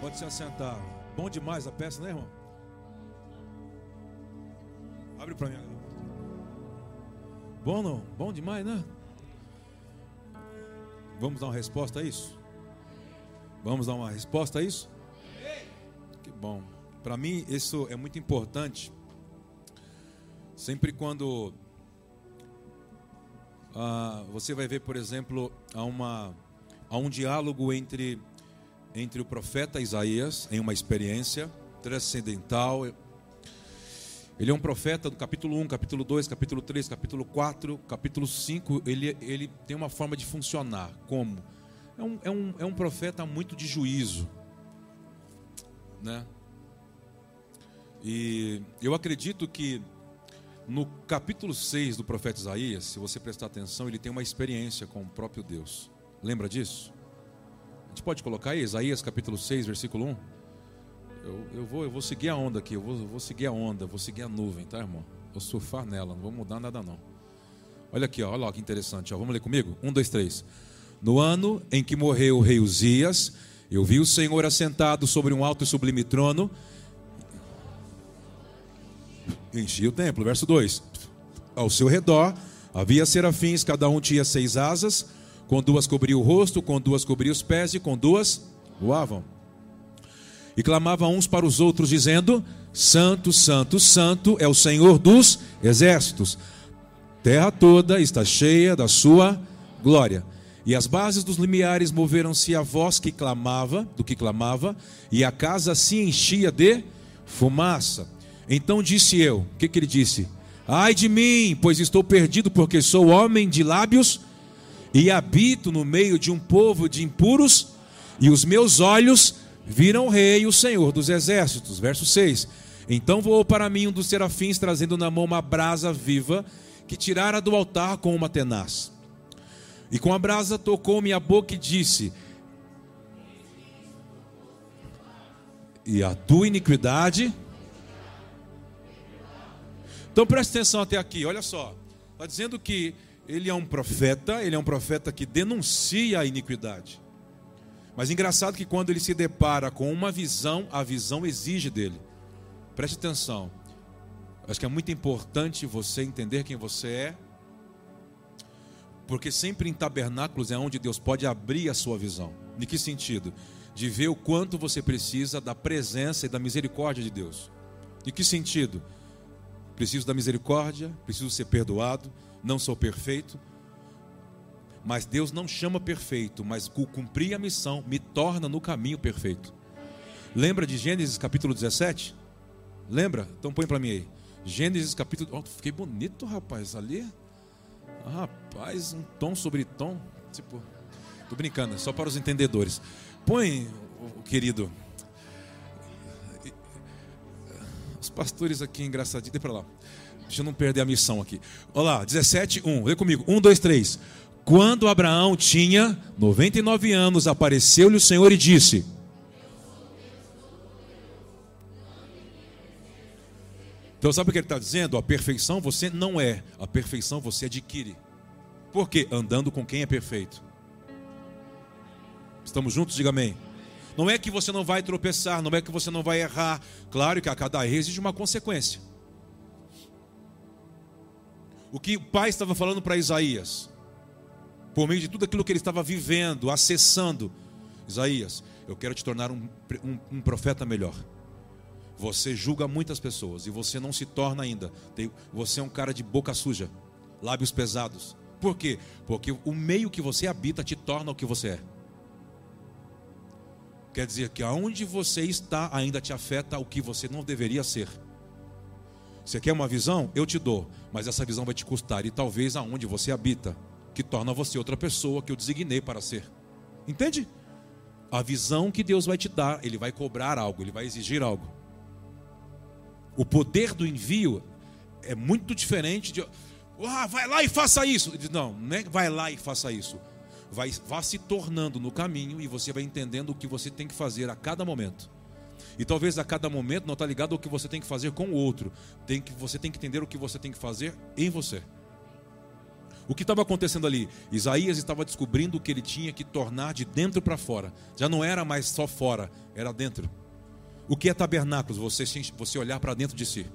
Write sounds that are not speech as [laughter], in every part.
Pode se assentar. Bom demais a peça, né, irmão? Abre para mim. Bom não? Bom demais, né? Vamos dar uma resposta a isso? Vamos dar uma resposta a isso? Que bom. Para mim, isso é muito importante. Sempre quando ah, você vai ver, por exemplo, há, uma, há um diálogo entre, entre o profeta Isaías, em uma experiência transcendental. Ele é um profeta do capítulo 1, capítulo 2, capítulo 3, capítulo 4, capítulo 5. Ele, ele tem uma forma de funcionar. Como? É um, é um, é um profeta muito de juízo. Né? E eu acredito que no capítulo 6 do profeta Isaías, se você prestar atenção, ele tem uma experiência com o próprio Deus. Lembra disso? Gente pode colocar aí, Isaías capítulo 6, versículo 1? Eu, eu, vou, eu vou seguir a onda aqui, eu vou, eu vou seguir a onda, vou seguir a nuvem, tá, irmão? Vou surfar nela, não vou mudar nada não. Olha aqui, ó, olha lá que interessante. Ó. Vamos ler comigo? Um, dois, três. No ano em que morreu o rei Uzias, eu vi o Senhor assentado sobre um alto e sublime trono enchia o templo. Verso 2: Ao seu redor havia serafins, cada um tinha seis asas, com duas cobria o rosto, com duas cobria os pés e com duas voavam. E clamavam uns para os outros, dizendo: Santo, Santo, Santo é o Senhor dos exércitos. Terra toda está cheia da sua glória. E as bases dos limiares moveram-se a voz que clamava, do que clamava, e a casa se enchia de fumaça. Então disse eu: O que, que ele disse? Ai de mim, pois estou perdido, porque sou homem de lábios e habito no meio de um povo de impuros, e os meus olhos viram o Rei, o Senhor dos exércitos. Verso 6. Então voou para mim um dos serafins, trazendo na mão uma brasa viva, que tirara do altar com uma tenaz. E com a brasa tocou minha boca e disse: E a tua iniquidade então preste atenção até aqui, olha só. Está dizendo que ele é um profeta, ele é um profeta que denuncia a iniquidade. Mas engraçado que quando ele se depara com uma visão, a visão exige dele. Preste atenção. Acho que é muito importante você entender quem você é. Porque sempre em tabernáculos é onde Deus pode abrir a sua visão. Em que sentido? De ver o quanto você precisa da presença e da misericórdia de Deus. Em que sentido? preciso da misericórdia, preciso ser perdoado, não sou perfeito. Mas Deus não chama perfeito, mas cumprir a missão me torna no caminho perfeito. Lembra de Gênesis capítulo 17? Lembra? Então põe para mim aí. Gênesis capítulo. Oh, fiquei bonito, rapaz, ali. rapaz, um tom sobre tom. Tipo, tô brincando, só para os entendedores. Põe, querido, Os pastores aqui engraçadinhos. Deixa para lá. Deixa eu não perder a missão aqui. Olha lá, 17, 1. Lê comigo. 1, 2, 3. Quando Abraão tinha 99 anos, apareceu-lhe o Senhor e disse: Então, sabe o que ele está dizendo? A perfeição você não é, a perfeição você adquire. Por quê? Andando com quem é perfeito. Estamos juntos? Diga amém. Não é que você não vai tropeçar, não é que você não vai errar. Claro que a cada erro existe uma consequência. O que o pai estava falando para Isaías, por meio de tudo aquilo que ele estava vivendo, acessando, Isaías, eu quero te tornar um, um, um profeta melhor. Você julga muitas pessoas e você não se torna ainda. Você é um cara de boca suja, lábios pesados. Por quê? Porque o meio que você habita te torna o que você é. Quer dizer que aonde você está ainda te afeta o que você não deveria ser. Você quer uma visão? Eu te dou, mas essa visão vai te custar e talvez aonde você habita, que torna você outra pessoa que eu designei para ser. Entende? A visão que Deus vai te dar, ele vai cobrar algo, ele vai exigir algo. O poder do envio é muito diferente de ah, vai lá e faça isso. Não, não é vai lá e faça isso vai, vá se tornando no caminho e você vai entendendo o que você tem que fazer a cada momento. E talvez a cada momento não está ligado ao que você tem que fazer com o outro. Tem que, você tem que entender o que você tem que fazer em você. O que estava acontecendo ali? Isaías estava descobrindo que ele tinha que tornar de dentro para fora. Já não era mais só fora, era dentro. O que é tabernáculos? Você, você olhar para dentro de si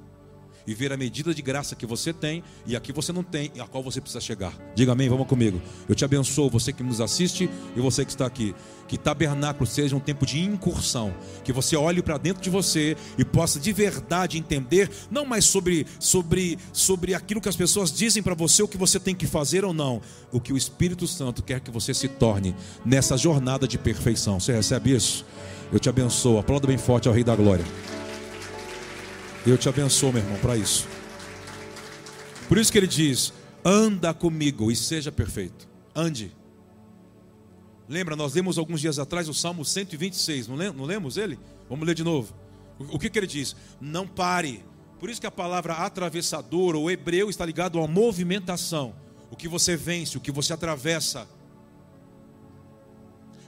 e ver a medida de graça que você tem e a que você não tem e a qual você precisa chegar. Diga amém, vamos comigo. Eu te abençoo, você que nos assiste e você que está aqui. Que tabernáculo seja um tempo de incursão, que você olhe para dentro de você e possa de verdade entender, não mais sobre, sobre, sobre aquilo que as pessoas dizem para você, o que você tem que fazer ou não, o que o Espírito Santo quer que você se torne nessa jornada de perfeição. Você recebe isso? Eu te abençoo. Aplauda bem forte ao Rei da Glória. Eu te abençoo, meu irmão, para isso. Por isso que ele diz: anda comigo e seja perfeito. Ande. Lembra, nós lemos alguns dias atrás o Salmo 126, não, lemos ele? Vamos ler de novo. O, o que, que ele diz? Não pare. Por isso que a palavra atravessador ou hebreu está ligado a movimentação. O que você vence, o que você atravessa.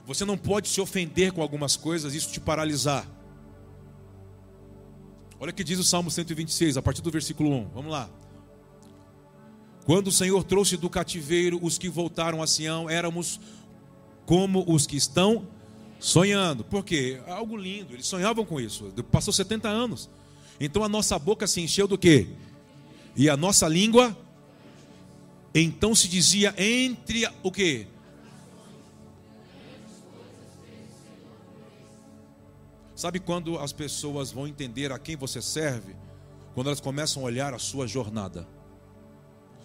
Você não pode se ofender com algumas coisas, isso te paralisar. Olha o que diz o Salmo 126, a partir do versículo 1. Vamos lá. Quando o Senhor trouxe do cativeiro os que voltaram a Sião, éramos como os que estão sonhando. Por quê? Algo lindo, eles sonhavam com isso. Passou 70 anos. Então a nossa boca se encheu do quê? E a nossa língua então se dizia entre o quê? Sabe quando as pessoas vão entender a quem você serve? Quando elas começam a olhar a sua jornada.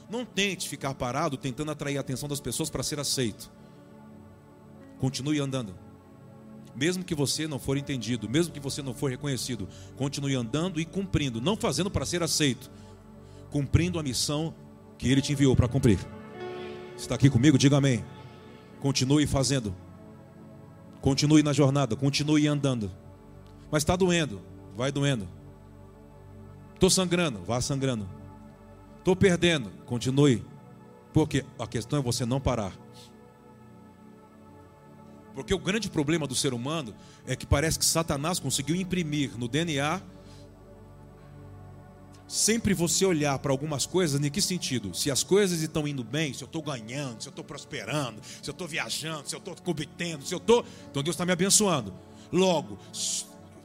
Não tente ficar parado tentando atrair a atenção das pessoas para ser aceito. Continue andando. Mesmo que você não for entendido, mesmo que você não for reconhecido, continue andando e cumprindo, não fazendo para ser aceito, cumprindo a missão que ele te enviou para cumprir. Está aqui comigo? Diga amém. Continue fazendo. Continue na jornada, continue andando. Mas está doendo, vai doendo. Estou sangrando, vá sangrando. Estou perdendo, continue. Porque a questão é você não parar. Porque o grande problema do ser humano é que parece que Satanás conseguiu imprimir no DNA sempre você olhar para algumas coisas, em que sentido? Se as coisas estão indo bem, se eu estou ganhando, se eu estou prosperando, se eu estou viajando, se eu estou cometendo, se eu estou. Então Deus está me abençoando. Logo,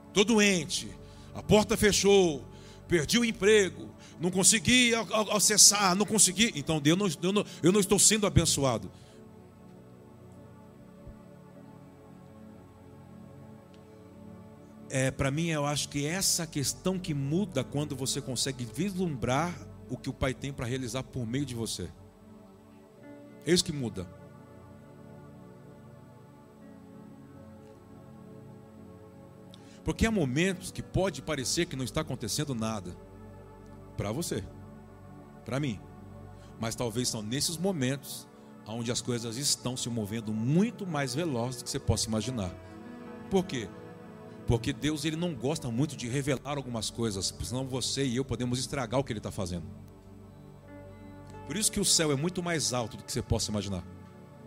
estou doente, a porta fechou, perdi o emprego, não consegui acessar, não consegui. Então Deus não, eu, não, eu não estou sendo abençoado. É, para mim, eu acho que essa questão que muda quando você consegue vislumbrar o que o Pai tem para realizar por meio de você. É isso que muda. Porque há momentos que pode parecer que não está acontecendo nada para você, para mim. Mas talvez são nesses momentos onde as coisas estão se movendo muito mais velozes do que você possa imaginar. Por quê? Porque Deus ele não gosta muito de revelar algumas coisas, senão você e eu podemos estragar o que Ele está fazendo. Por isso que o céu é muito mais alto do que você possa imaginar.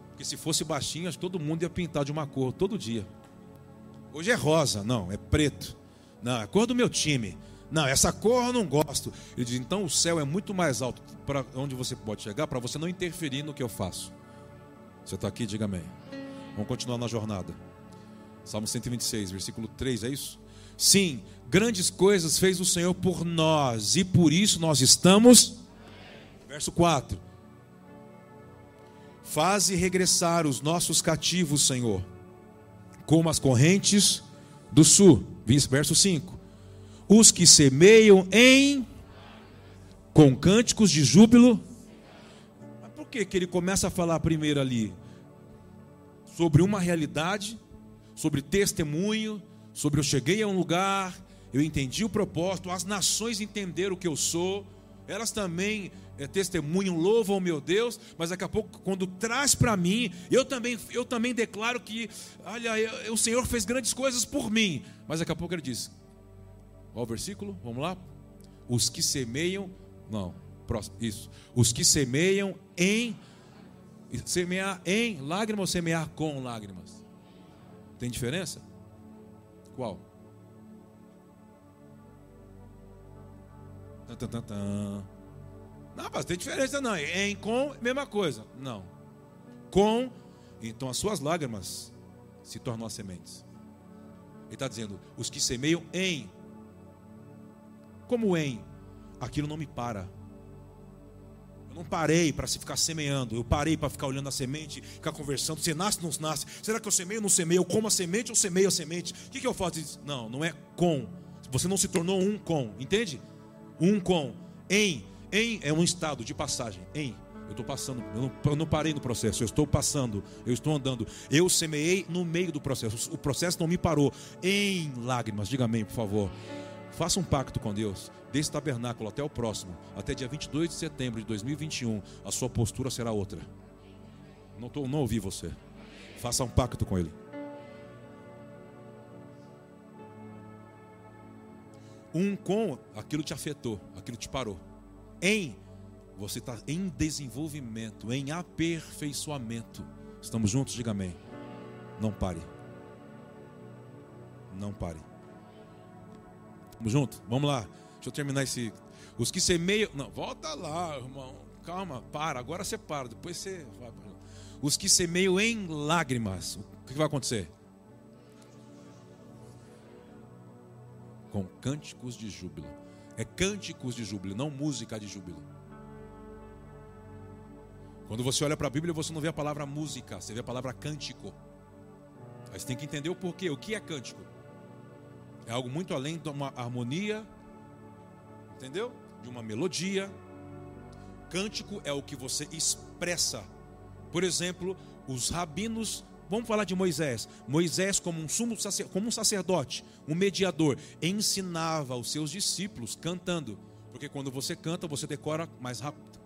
Porque se fosse baixinho, acho que todo mundo ia pintar de uma cor todo dia. Hoje é rosa, não, é preto. Não, é cor do meu time. Não, essa cor eu não gosto. Ele diz: então o céu é muito mais alto para onde você pode chegar, para você não interferir no que eu faço. Você está aqui, diga amém. Vamos continuar na jornada. Salmo 126, versículo 3, é isso? Sim, grandes coisas fez o Senhor por nós, e por isso nós estamos. Verso 4: Faze regressar os nossos cativos, Senhor como as correntes do sul. Verso 5. Os que semeiam em com cânticos de júbilo. Mas por que, que ele começa a falar primeiro ali? Sobre uma realidade, sobre testemunho, sobre eu cheguei a um lugar, eu entendi o propósito, as nações entenderam o que eu sou, elas também é, testemunham, louvam o meu Deus, mas daqui a pouco, quando traz para mim, eu também, eu também declaro que, olha, eu, o Senhor fez grandes coisas por mim. Mas daqui a pouco ele diz: qual o versículo? Vamos lá? Os que semeiam, não, próximo, isso. Os que semeiam em, semear em lágrimas ou semear com lágrimas? Tem diferença? Qual? Tan, tan, tan, tan. Não, mas tem diferença não. Em, com, mesma coisa. Não. Com, então as suas lágrimas se tornam as sementes. Ele está dizendo, os que semeiam em. Como em? Aquilo não me para. Eu não parei para se ficar semeando. Eu parei para ficar olhando a semente, ficar conversando. Você nasce ou não nasce? Será que eu semeio ou não semeio? Eu como a semente ou semeio a semente? O que, que eu faço? Não, não é com. Você não se tornou um com. Entende? Um com. Em. Em é um estado de passagem. Em. Eu estou passando, eu não, eu não, parei no processo, eu estou passando, eu estou andando. Eu semeei no meio do processo, o processo não me parou. Em lágrimas, diga amém, por favor. Faça um pacto com Deus, desse tabernáculo até o próximo, até dia 22 de setembro de 2021, a sua postura será outra. Não, tô, não ouvi você. Faça um pacto com Ele. Um com aquilo te afetou, aquilo te parou. Em você está em desenvolvimento, em aperfeiçoamento. Estamos juntos? Diga amém. Não pare. Não pare. Vamos junto? Vamos lá. Deixa eu terminar esse. Os que semeiam. Não, volta lá, irmão. Calma, para. Agora você para. Depois você vai. Os que semeiam em lágrimas. O que vai acontecer? Com cânticos de júbilo. É cânticos de júbilo, não música de júbilo. Quando você olha para a Bíblia, você não vê a palavra música, você vê a palavra cântico. Aí você tem que entender o porquê. O que é cântico? É algo muito além de uma harmonia, entendeu? De uma melodia. Cântico é o que você expressa. Por exemplo, os rabinos, vamos falar de Moisés. Moisés, como um sumo como um sacerdote, um mediador, ensinava os seus discípulos cantando. Porque quando você canta, você decora mais rápido.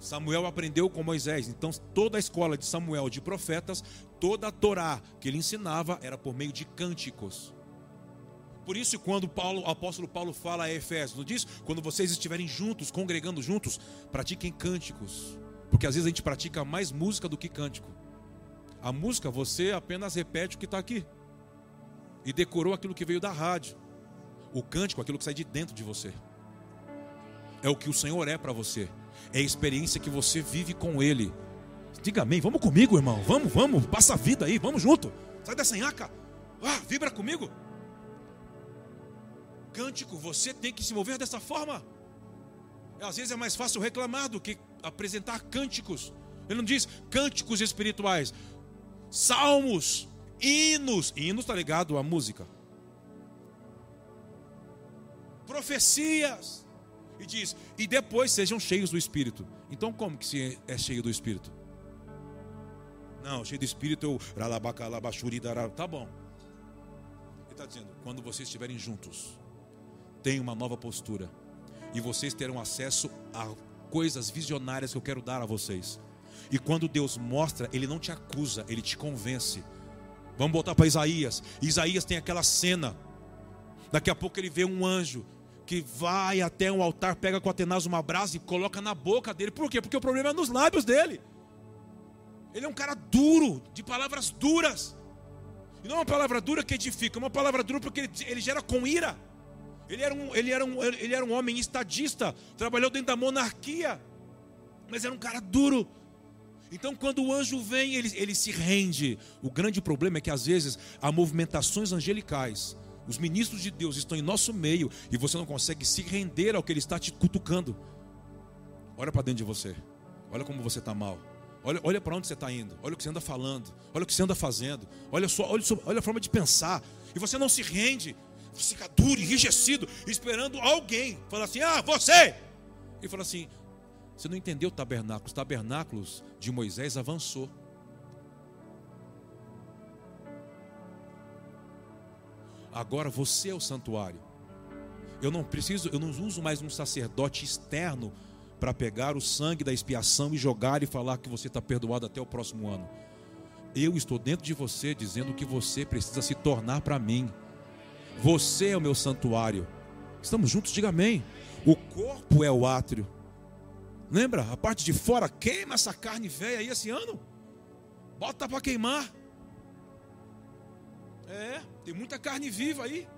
Samuel aprendeu com Moisés. Então, toda a escola de Samuel, de profetas, toda a Torá que ele ensinava era por meio de cânticos. Por isso, quando Paulo, o apóstolo Paulo fala a Efésios, não diz? Quando vocês estiverem juntos, congregando juntos, pratiquem cânticos. Porque às vezes a gente pratica mais música do que cântico. A música, você apenas repete o que está aqui. E decorou aquilo que veio da rádio. O cântico, aquilo que sai de dentro de você. É o que o Senhor é para você é a experiência que você vive com Ele. Diga amém, vamos comigo, irmão. Vamos, vamos, passa a vida aí, vamos junto. Sai dessa nhaca. Ah, vibra comigo. Cântico, você tem que se mover dessa forma. Às vezes é mais fácil reclamar do que apresentar cânticos. Ele não diz cânticos espirituais, salmos, hinos. Hinos está ligado à música. Profecias e diz: e depois sejam cheios do Espírito. Então, como que se é cheio do Espírito? Não, cheio do Espírito, eu. Tá bom. Ele está dizendo: quando vocês estiverem juntos, tem uma nova postura. E vocês terão acesso a coisas visionárias que eu quero dar a vocês. E quando Deus mostra, Ele não te acusa, Ele te convence. Vamos voltar para Isaías. Isaías tem aquela cena. Daqui a pouco ele vê um anjo que vai até um altar, pega com Atenas uma brasa e coloca na boca dele. Por quê? Porque o problema é nos lábios dele. Ele é um cara duro, de palavras duras. E não é uma palavra dura que edifica, é uma palavra dura porque ele, ele gera com ira. Ele era, um, ele, era um, ele era um homem estadista, trabalhou dentro da monarquia, mas era um cara duro. Então, quando o anjo vem, ele, ele se rende. O grande problema é que às vezes há movimentações angelicais os ministros de Deus estão em nosso meio e você não consegue se render ao que Ele está te cutucando. Olha para dentro de você. Olha como você está mal. Olha, olha para onde você está indo. Olha o que você anda falando. Olha o que você anda fazendo. Olha, só, olha, olha a forma de pensar. E você não se rende. Fica duro, enrijecido, esperando alguém. Fala assim: Ah, você! E fala assim: Você não entendeu o tabernáculo. Os tabernáculos de Moisés avançou. Agora você é o santuário. Eu não preciso, eu não uso mais um sacerdote externo para pegar o sangue da expiação e jogar e falar que você está perdoado até o próximo ano. Eu estou dentro de você dizendo que você precisa se tornar para mim. Você é o meu santuário. Estamos juntos, diga amém. O corpo é o átrio. Lembra? A parte de fora queima essa carne velha aí esse ano. Bota para queimar. É, tem muita carne viva aí.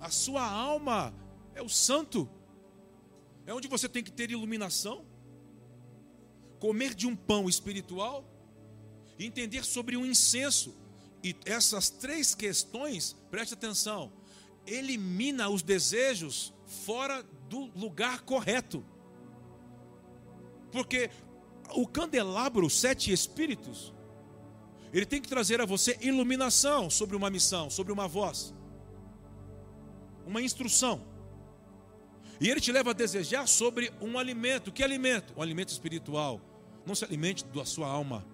A sua alma é o santo. É onde você tem que ter iluminação. Comer de um pão espiritual. Entender sobre um incenso. E essas três questões, preste atenção, elimina os desejos fora do lugar correto. Porque o candelabro, os sete espíritos, ele tem que trazer a você iluminação sobre uma missão, sobre uma voz, uma instrução. E ele te leva a desejar sobre um alimento. Que alimento? Um alimento espiritual. Não se alimente da sua alma.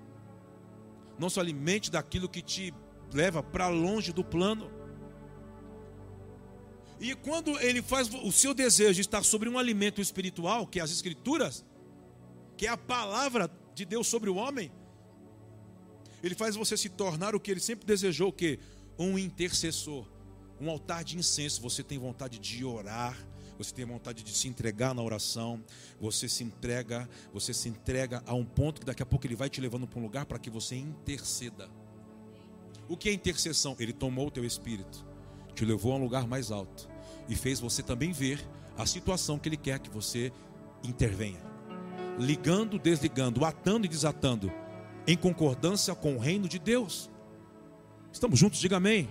Não se alimente daquilo que te leva para longe do plano. E quando ele faz o seu desejo estar sobre um alimento espiritual, que é as escrituras, que é a palavra de Deus sobre o homem, ele faz você se tornar o que ele sempre desejou, que um intercessor, um altar de incenso. Você tem vontade de orar, você tem vontade de se entregar na oração, você se entrega, você se entrega a um ponto que daqui a pouco ele vai te levando para um lugar para que você interceda. O que é intercessão? Ele tomou o teu espírito, te levou a um lugar mais alto e fez você também ver a situação que ele quer que você intervenha. Ligando, desligando, atando e desatando, em concordância com o reino de Deus. Estamos juntos? Diga amém.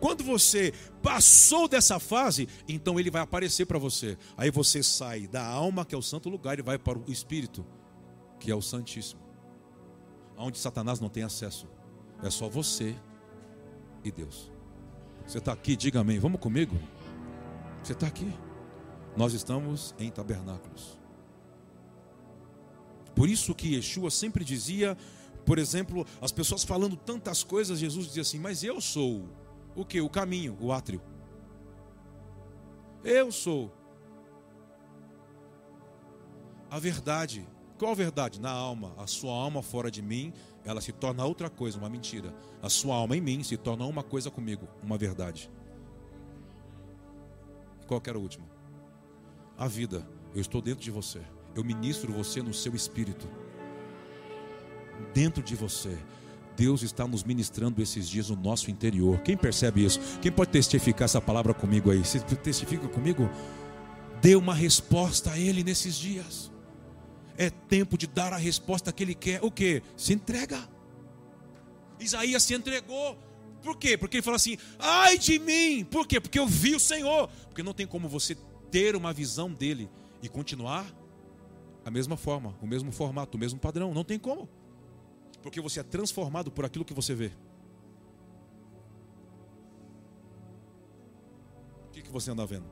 Quando você passou dessa fase, então ele vai aparecer para você. Aí você sai da alma, que é o santo lugar, e vai para o espírito, que é o santíssimo. Onde Satanás não tem acesso. É só você e Deus. Você está aqui, diga amém. Vamos comigo? Você está aqui. Nós estamos em tabernáculos. Por isso que Yeshua sempre dizia, por exemplo, as pessoas falando tantas coisas, Jesus dizia assim: Mas eu sou o que? O caminho, o átrio. Eu sou a verdade. Qual verdade? Na alma. A sua alma fora de mim ela se torna outra coisa, uma mentira. A sua alma em mim se torna uma coisa comigo, uma verdade. Qual que era o último? A vida. Eu estou dentro de você. Eu ministro você no seu espírito. Dentro de você. Deus está nos ministrando esses dias no nosso interior. Quem percebe isso? Quem pode testificar essa palavra comigo aí? Você testifica comigo? Dê uma resposta a Ele nesses dias. É tempo de dar a resposta que ele quer. O que? Se entrega. Isaías se entregou. Por quê? Porque ele falou assim: ai de mim. Por quê? Porque eu vi o Senhor. Porque não tem como você ter uma visão dele e continuar a mesma forma, o mesmo formato, o mesmo padrão. Não tem como. Porque você é transformado por aquilo que você vê. O que, que você anda vendo?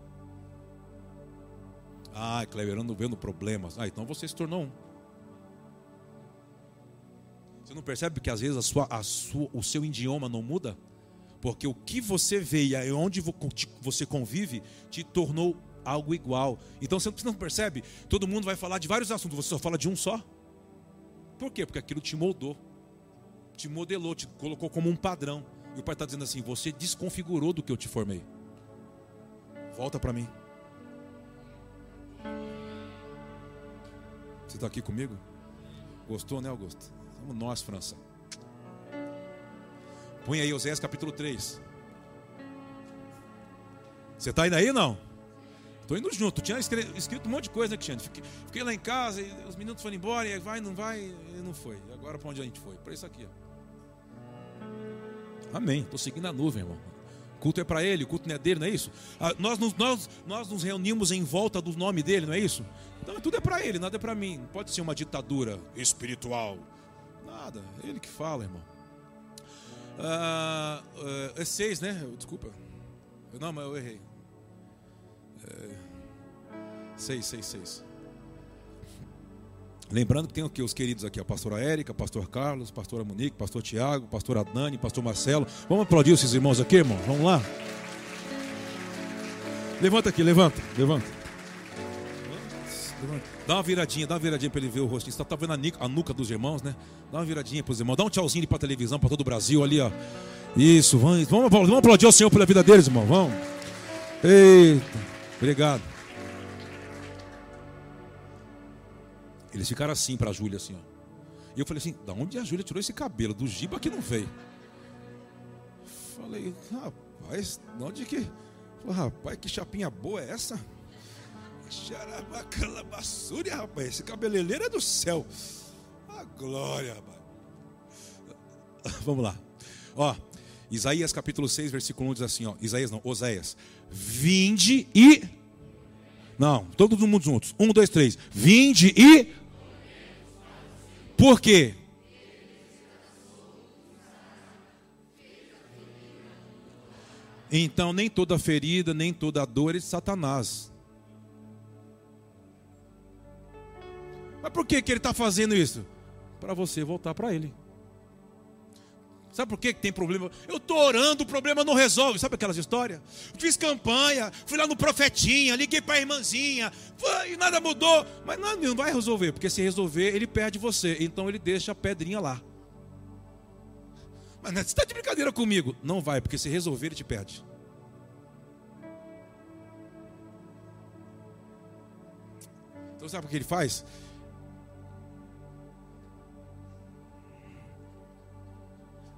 Ah, Cleber, ando vendo problemas. Ah, então você se tornou um. Você não percebe que às vezes a sua, a sua, o seu idioma não muda? Porque o que você vê e onde você convive te tornou algo igual. Então você não percebe? Todo mundo vai falar de vários assuntos, você só fala de um só. Por quê? Porque aquilo te moldou, te modelou, te colocou como um padrão. E o pai está dizendo assim: você desconfigurou do que eu te formei. Volta para mim. Você está aqui comigo? Gostou, né, Augusto? Somos nós, França. Põe aí Oséias capítulo 3. Você está indo aí não? Estou indo junto. Tinha escrito um monte de coisa, né, Cristiano? Fiquei, fiquei, lá em casa, e os meninos foram embora, e vai, não vai, e não foi. E agora para onde a gente foi? Para isso aqui. Ó. Amém. Estou seguindo a nuvem, irmão culto é para ele, o culto não é dele, não é isso? Ah, nós, nos, nós, nós nos reunimos em volta do nome dele, não é isso? Então tudo é para ele, nada é para mim. Não pode ser uma ditadura espiritual. Nada, é ele que fala, irmão. Ah, é seis, né? Desculpa. Não, mas eu errei. É, seis, seis, seis. Lembrando que tem aqui os queridos aqui, a pastora Érica, pastor Carlos, pastora Monique, pastor Tiago, pastor Adnani, pastor Marcelo. Vamos aplaudir esses irmãos aqui, irmão? Vamos lá? Levanta aqui, levanta, levanta. Dá uma viradinha, dá uma viradinha para ele ver o rostinho. Você está vendo a, nuca dos irmãos, né? Dá uma viradinha para os irmãos. Dá um tchauzinho para a televisão, para todo o Brasil ali, ó. Isso, vamos, vamos, vamos aplaudir ao Senhor pela vida deles, irmão. Vamos. Eita, obrigado. Eles ficaram assim para a Júlia, assim, ó. E eu falei assim: da onde a Júlia tirou esse cabelo? Do Giba que não veio. Falei, Rapaz, onde que. Rapaz, que chapinha boa é essa? Xarabacalabassúria, rapaz. Esse cabeleireiro é do céu. A glória, rapaz. Vamos lá. Ó, Isaías capítulo 6, versículo 1 diz assim, ó. Isaías não, Oséias. Vinde e. Não, todo mundo juntos. Um, dois, três. Vinde e. Por quê? Então, nem toda ferida, nem toda dor é de Satanás. Mas por que, que ele está fazendo isso? Para você voltar para ele. Sabe por que, tem problema? Eu estou orando, o problema não resolve. Sabe aquelas histórias? Fiz campanha, fui lá no profetinha, liguei para a irmãzinha, e nada mudou. Mas não, não vai resolver, porque se resolver, ele perde você. Então ele deixa a pedrinha lá. Mas você está de brincadeira comigo? Não vai, porque se resolver, ele te perde. Então sabe o que ele faz?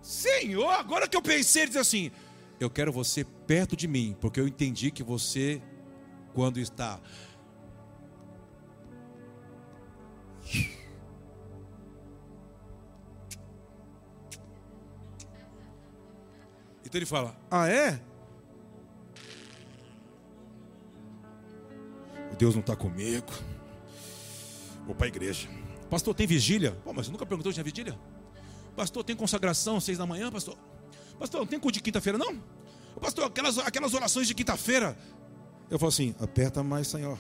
Senhor, agora que eu pensei, ele diz assim: Eu quero você perto de mim, porque eu entendi que você, quando está Então ele fala: Ah, é? O Deus não está comigo. Vou para a igreja. Pastor, tem vigília? Pô, mas você nunca perguntou se tinha vigília? Pastor, tem consagração seis da manhã, pastor? Pastor, não tem culto de quinta-feira, não? Pastor, aquelas, aquelas orações de quinta-feira. Eu falo assim: aperta mais, Senhor.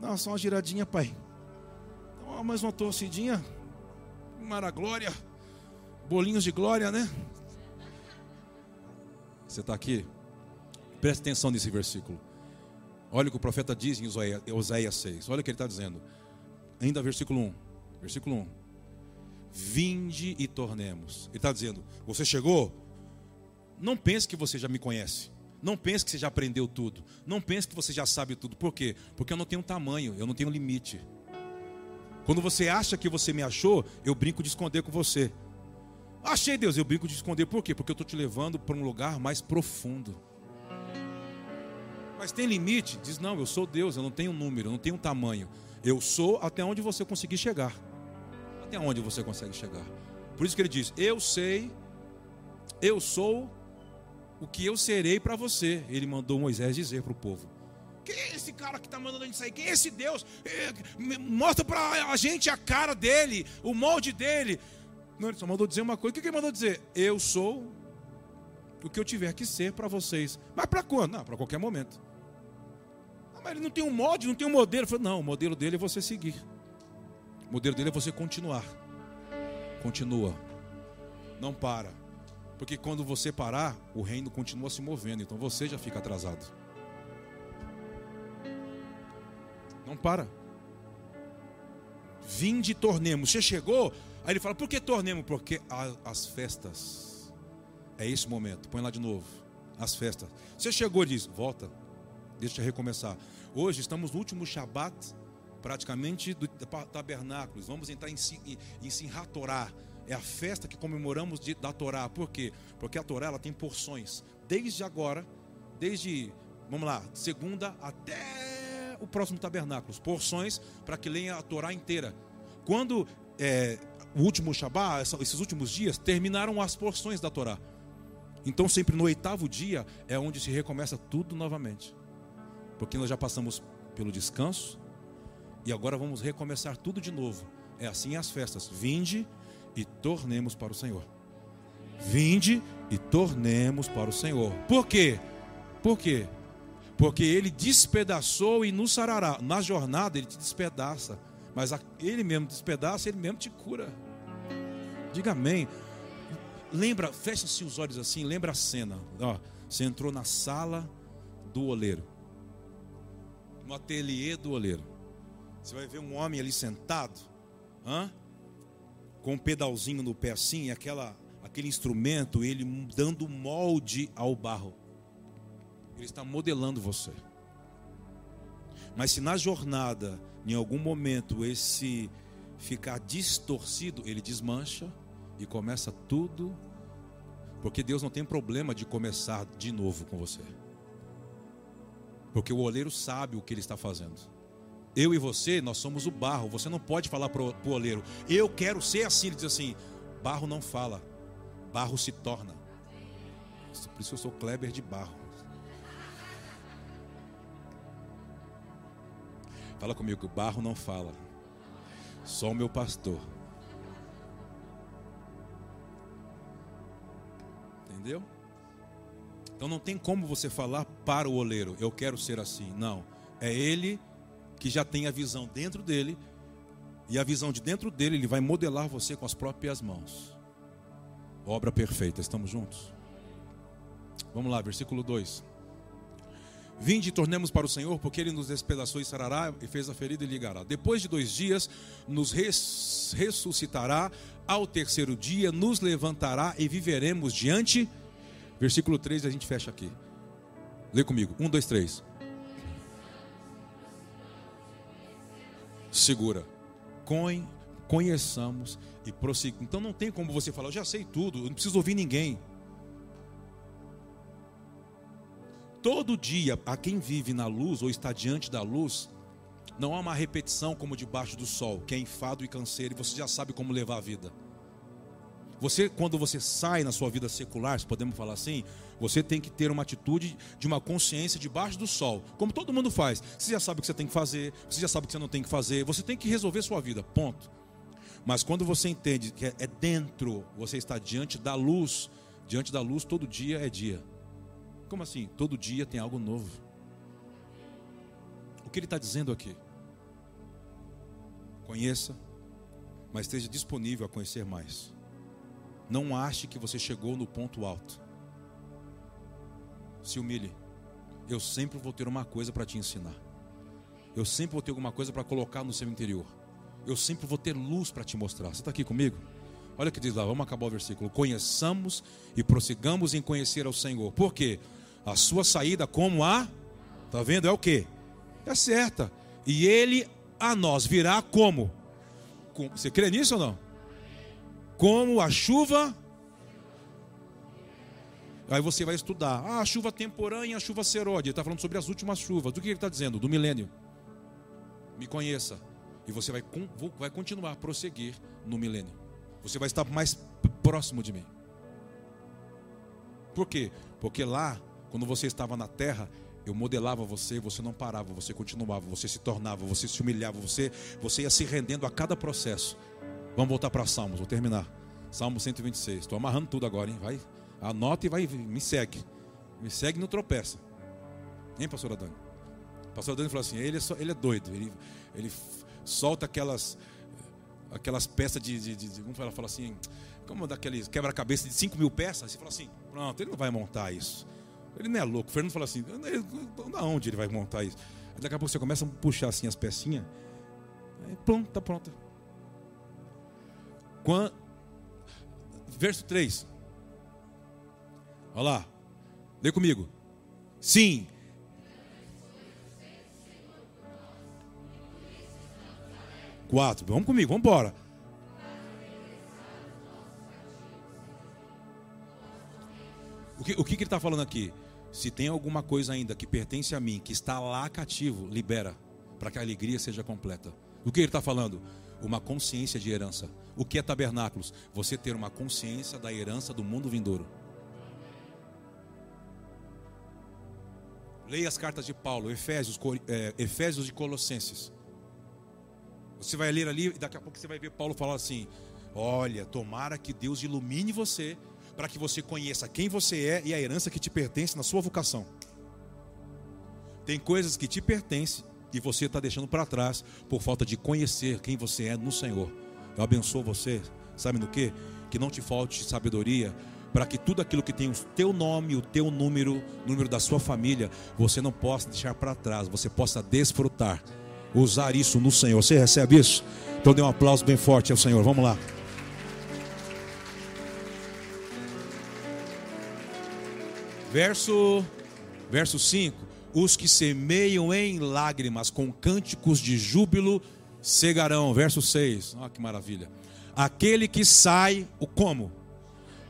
Não, só uma giradinha, pai. Mais uma torcidinha. Mara glória. Bolinhos de glória, né? Você está aqui? Preste atenção nesse versículo. Olha o que o profeta diz em Oséias 6. Olha o que ele está dizendo. Ainda versículo 1. Versículo 1. Vinde e tornemos. Ele está dizendo: Você chegou? Não pense que você já me conhece. Não pense que você já aprendeu tudo. Não pense que você já sabe tudo. Por quê? Porque eu não tenho tamanho, eu não tenho limite. Quando você acha que você me achou, eu brinco de esconder com você. Achei Deus, eu brinco de esconder. Por quê? Porque eu estou te levando para um lugar mais profundo. Mas tem limite? Diz, não, eu sou Deus, eu não tenho número, eu não tenho tamanho. Eu sou até onde você conseguir chegar. Até onde você consegue chegar. Por isso que ele diz: Eu sei, eu sou o que eu serei para você. Ele mandou Moisés dizer para o povo. Quem é esse cara que está mandando a gente sair? Quem é esse Deus? É, mostra para a gente a cara dele, o molde dele. Não, ele só mandou dizer uma coisa. O que ele mandou dizer? Eu sou o que eu tiver que ser para vocês. Mas para quando? Não, para qualquer momento. Ah, mas ele não tem um molde, não tem um modelo. Falei, não, o modelo dele é você seguir. O modelo dele é você continuar. Continua. Não para. Porque quando você parar, o reino continua se movendo. Então você já fica atrasado. Não para. Vinde e tornemos. Você chegou, Aí ele fala, por que tornemos? Porque as festas. É esse momento. Põe lá de novo. As festas. Você chegou e diz, volta. Deixa eu recomeçar. Hoje estamos no último Shabat, praticamente, do tabernáculos. Vamos entrar em, em, Simhat Torá. É a festa que comemoramos de, da Torá. Por quê? Porque a Torá ela tem porções. Desde agora, desde, vamos lá, segunda até o próximo tabernáculo. Porções para que leia a Torá inteira. Quando é, o último Shabat, esses últimos dias, terminaram as porções da Torá. Então, sempre no oitavo dia é onde se recomeça tudo novamente. Porque nós já passamos pelo descanso e agora vamos recomeçar tudo de novo. É assim as festas. Vinde e tornemos para o Senhor. Vinde e tornemos para o Senhor. Por quê? Por quê? Porque ele despedaçou e nos sarará. Na jornada ele te despedaça. Mas ele mesmo despedaça, ele mesmo te cura. Diga amém. Lembra, fecha-se os olhos assim, lembra a cena. Ó, você entrou na sala do oleiro. No ateliê do oleiro. Você vai ver um homem ali sentado, hã? com um pedalzinho no pé assim, aquela, aquele instrumento, ele dando molde ao barro. Ele está modelando você. Mas se na jornada em algum momento esse ficar distorcido, ele desmancha e começa tudo Porque Deus não tem problema de começar de novo com você. Porque o oleiro sabe o que ele está fazendo. Eu e você, nós somos o barro. Você não pode falar para o oleiro, eu quero ser assim. Ele diz assim: barro não fala, barro se torna. Por isso eu sou Kleber de barro. Fala comigo, o barro não fala, só o meu pastor. Entendeu? Então não tem como você falar para o oleiro, eu quero ser assim. Não. É ele que já tem a visão dentro dele, e a visão de dentro dele, ele vai modelar você com as próprias mãos. Obra perfeita, estamos juntos? Vamos lá, versículo 2. Vinde e tornemos para o Senhor, porque ele nos despedaçou e sarará, e fez a ferida e ligará. Depois de dois dias, nos res, ressuscitará, ao terceiro dia, nos levantará e viveremos diante. Versículo 3, a gente fecha aqui. Lê comigo. Um, dois, três. Segura. Conheçamos e prossigamos. Então não tem como você falar, eu já sei tudo, eu não preciso ouvir ninguém. Todo dia, a quem vive na luz ou está diante da luz, não há uma repetição como debaixo do sol, que é enfado e canseiro, e você já sabe como levar a vida. Você, quando você sai na sua vida secular, se podemos falar assim, você tem que ter uma atitude de uma consciência debaixo do sol, como todo mundo faz. Você já sabe o que você tem que fazer, você já sabe o que você não tem que fazer, você tem que resolver sua vida, ponto. Mas quando você entende que é dentro, você está diante da luz, diante da luz todo dia é dia. Como assim? Todo dia tem algo novo. O que ele está dizendo aqui? Conheça, mas esteja disponível a conhecer mais. Não ache que você chegou no ponto alto. Se humilhe. Eu sempre vou ter uma coisa para te ensinar. Eu sempre vou ter alguma coisa para colocar no seu interior. Eu sempre vou ter luz para te mostrar. Você está aqui comigo? Olha o que diz lá, vamos acabar o versículo. Conheçamos e prossigamos em conhecer ao Senhor. Por quê? A sua saída como a. Está vendo? É o que? É certa. E ele a nós virá como? Você crê nisso ou não? Como a chuva. Aí você vai estudar. Ah, a chuva temporânea, a chuva seródia. Ele está falando sobre as últimas chuvas. Do que ele está dizendo? Do milênio. Me conheça. E você vai, vai continuar a prosseguir no milênio. Você vai estar mais próximo de mim. Por quê? Porque lá, quando você estava na terra, eu modelava você, você não parava, você continuava, você se tornava, você se humilhava, você, você ia se rendendo a cada processo. Vamos voltar para Salmos, vou terminar. Salmo 126. Estou amarrando tudo agora, hein? Vai, anota e vai, me segue. Me segue e não tropeça. Hein, pastor Adani? pastor Adani falou assim: ele é, só, ele é doido. Ele, ele solta aquelas aquelas peças de, de, de, de como ela fala assim, como daqueles quebra-cabeça de 5 mil peças. Você fala assim: pronto, ele não vai montar isso. Ele não é louco. O Fernando fala assim: da onde ele vai montar isso? Daqui a pouco você começa a puxar assim as pecinhas. Aí pronto, tá pronta. Quando, verso 3. Olha lá. Lê comigo. Sim. Quatro. Vamos comigo, vamos embora. O que, o que, que ele está falando aqui? Se tem alguma coisa ainda que pertence a mim, que está lá cativo, libera, para que a alegria seja completa. O que ele está falando? Uma consciência de herança. O que é tabernáculos? Você ter uma consciência da herança do mundo vindouro. Leia as cartas de Paulo, Efésios, é, Efésios e Colossenses. Você vai ler ali e daqui a pouco você vai ver Paulo falar assim: Olha, tomara que Deus ilumine você, para que você conheça quem você é e a herança que te pertence na sua vocação. Tem coisas que te pertencem e você está deixando para trás por falta de conhecer quem você é no Senhor. Eu abençoo você, sabe no que? Que não te falte sabedoria para que tudo aquilo que tem o teu nome, o teu número, o número da sua família, você não possa deixar para trás, você possa desfrutar, usar isso no Senhor. Você recebe isso? Então dê um aplauso bem forte ao Senhor. Vamos lá. Verso verso 5 os que semeiam em lágrimas com cânticos de júbilo cegarão. Verso 6. Olha que maravilha. Aquele que sai, o como?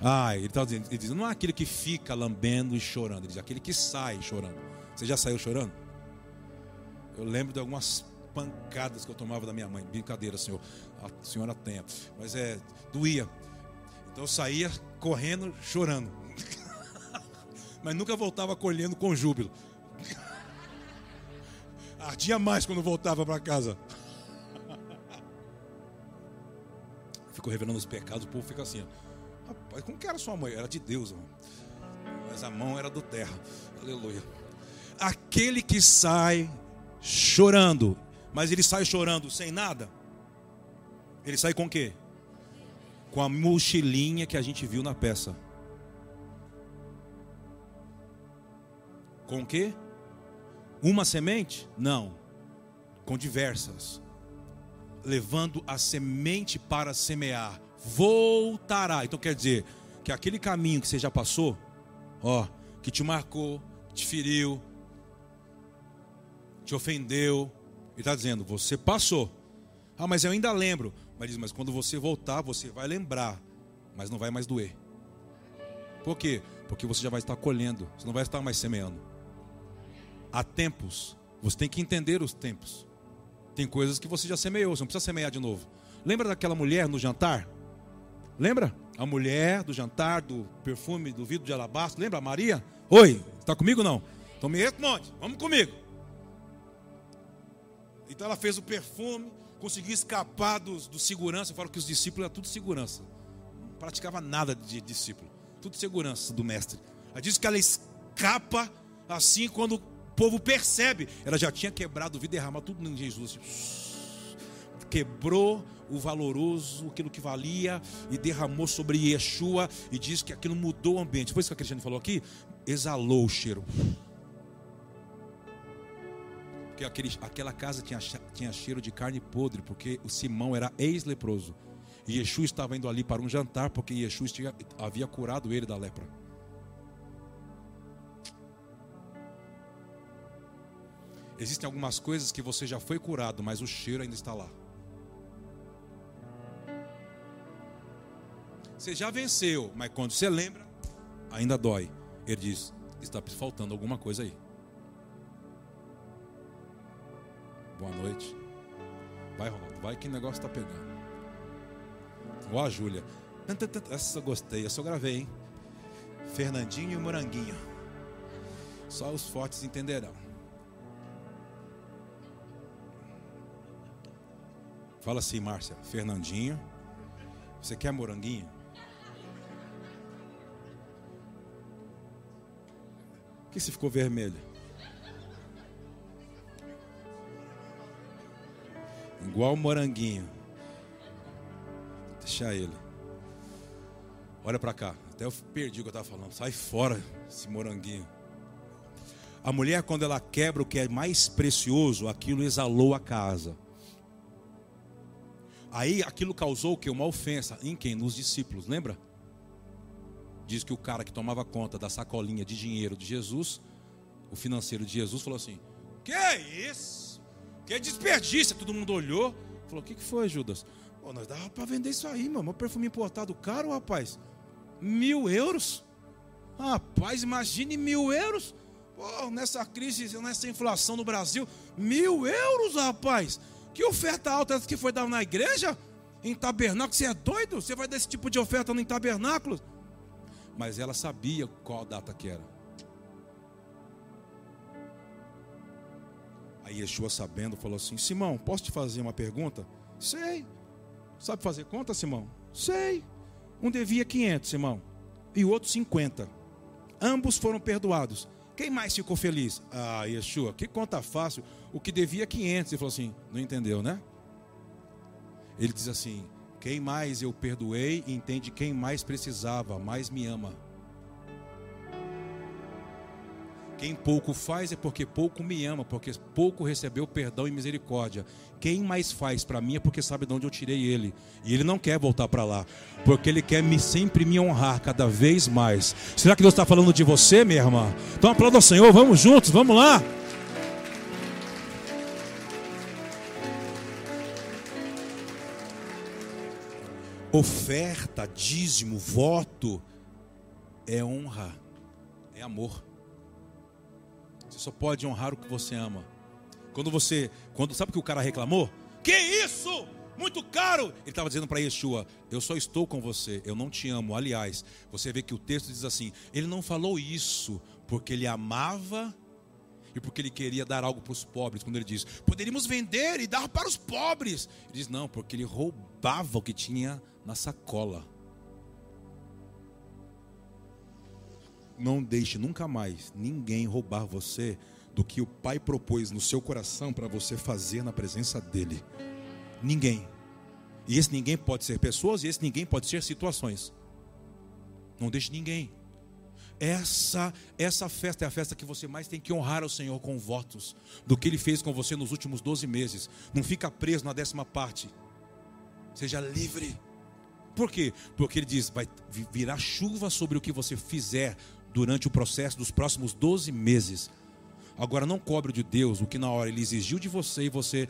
Ah, ele está dizendo, ele diz, não é aquele que fica lambendo e chorando, ele diz aquele que sai chorando. Você já saiu chorando? Eu lembro de algumas pancadas que eu tomava da minha mãe. Brincadeira, senhor. A senhora tenha. Mas é, doía. Então eu saía correndo, chorando. [laughs] Mas nunca voltava colhendo com júbilo. Ardia mais quando voltava para casa. [laughs] Ficou revelando os pecados, o povo fica assim. Rapaz, como que era sua mãe? Era de Deus, irmão. mas a mão era do terra. Aleluia. Aquele que sai chorando, mas ele sai chorando sem nada. Ele sai com o quê? Com a mochilinha que a gente viu na peça. Com o quê? Uma semente? Não. Com diversas. Levando a semente para semear. Voltará. Então quer dizer que aquele caminho que você já passou, ó, que te marcou, te feriu, te ofendeu. Ele está dizendo, você passou. Ah, mas eu ainda lembro. Mas diz, mas quando você voltar, você vai lembrar, mas não vai mais doer. Por quê? Porque você já vai estar colhendo, você não vai estar mais semeando. Há tempos, você tem que entender os tempos. Tem coisas que você já semeou, você não precisa semear de novo. Lembra daquela mulher no jantar? Lembra? A mulher do jantar, do perfume, do vidro de alabastro. Lembra? Maria? Oi, está comigo não? Então me responde, vamos comigo. Então ela fez o perfume, conseguiu escapar do, do segurança. Eu falo que os discípulos eram tudo segurança. Não praticava nada de discípulo. Tudo segurança do mestre. Ela diz que ela escapa assim quando povo percebe. Ela já tinha quebrado o vidro derramado tudo em Jesus. Quebrou o valoroso, aquilo que valia, e derramou sobre Yeshua, e diz que aquilo mudou o ambiente. Foi isso que a Cristiane falou aqui? Exalou o cheiro. Porque aquele, aquela casa tinha, tinha cheiro de carne podre, porque o Simão era ex-leproso. E Yeshua estava indo ali para um jantar, porque Yeshua tinha, havia curado ele da lepra. Existem algumas coisas que você já foi curado, mas o cheiro ainda está lá. Você já venceu, mas quando você lembra, ainda dói. Ele diz: está faltando alguma coisa aí. Boa noite. Vai, Ronaldo, vai que o negócio está pegando. Ó a Júlia. Essa eu gostei, essa eu gravei, hein? Fernandinho e Moranguinho. Só os fortes entenderão. Fala assim, Márcia. Fernandinho. Você quer moranguinho? Por que você ficou vermelho? Igual moranguinho. Deixa ele. Olha para cá. Até eu perdi o que eu estava falando. Sai fora esse moranguinho. A mulher, quando ela quebra o que é mais precioso, aquilo exalou a casa. Aí aquilo causou o que? Uma ofensa. Em quem? Nos discípulos, lembra? Diz que o cara que tomava conta da sacolinha de dinheiro de Jesus, o financeiro de Jesus, falou assim: Que isso? Que desperdício. Todo mundo olhou. Falou: O que, que foi, Judas? Pô, nós dava para vender isso aí, meu. Meu perfume importado caro, rapaz. Mil euros? Rapaz, imagine mil euros. Pô, nessa crise, nessa inflação no Brasil, mil euros, rapaz. Que oferta alta essa que foi dada na igreja? Em tabernáculo, você é doido? Você vai dar esse tipo de oferta em tabernáculo? Mas ela sabia qual data que era. Aí Yeshua, sabendo, falou assim: Simão, posso te fazer uma pergunta? Sei. Sabe fazer conta, Simão? Sei. Um devia 500, Simão, e o outro 50. Ambos foram perdoados. Quem mais ficou feliz? Ah, Yeshua, que conta fácil. O que devia 500. Ele falou assim: Não entendeu, né? Ele diz assim: Quem mais eu perdoei, entende quem mais precisava, mais me ama. Quem pouco faz é porque pouco me ama, porque pouco recebeu perdão e misericórdia. Quem mais faz para mim é porque sabe de onde eu tirei ele. E ele não quer voltar para lá, porque ele quer me sempre me honrar cada vez mais. Será que Deus está falando de você, minha irmã? Então aplauda ao Senhor, vamos juntos, vamos lá. Oferta, dízimo, voto é honra, é amor. Você só pode honrar o que você ama. Quando você, quando sabe que o cara reclamou? Que isso? Muito caro. Ele estava dizendo para Yeshua: Eu só estou com você, eu não te amo. Aliás, você vê que o texto diz assim: Ele não falou isso porque ele amava e porque ele queria dar algo para os pobres. Quando ele diz: Poderíamos vender e dar para os pobres. Ele diz: Não, porque ele roubava o que tinha na sacola. Não deixe nunca mais ninguém roubar você do que o Pai propôs no seu coração para você fazer na presença dEle. Ninguém. E esse ninguém pode ser pessoas e esse ninguém pode ser situações. Não deixe ninguém. Essa essa festa é a festa que você mais tem que honrar ao Senhor com votos do que Ele fez com você nos últimos 12 meses. Não fica preso na décima parte. Seja livre. Por quê? Porque Ele diz: vai virar chuva sobre o que você fizer durante o processo dos próximos 12 meses. Agora não cobre de Deus o que na hora ele exigiu de você e você.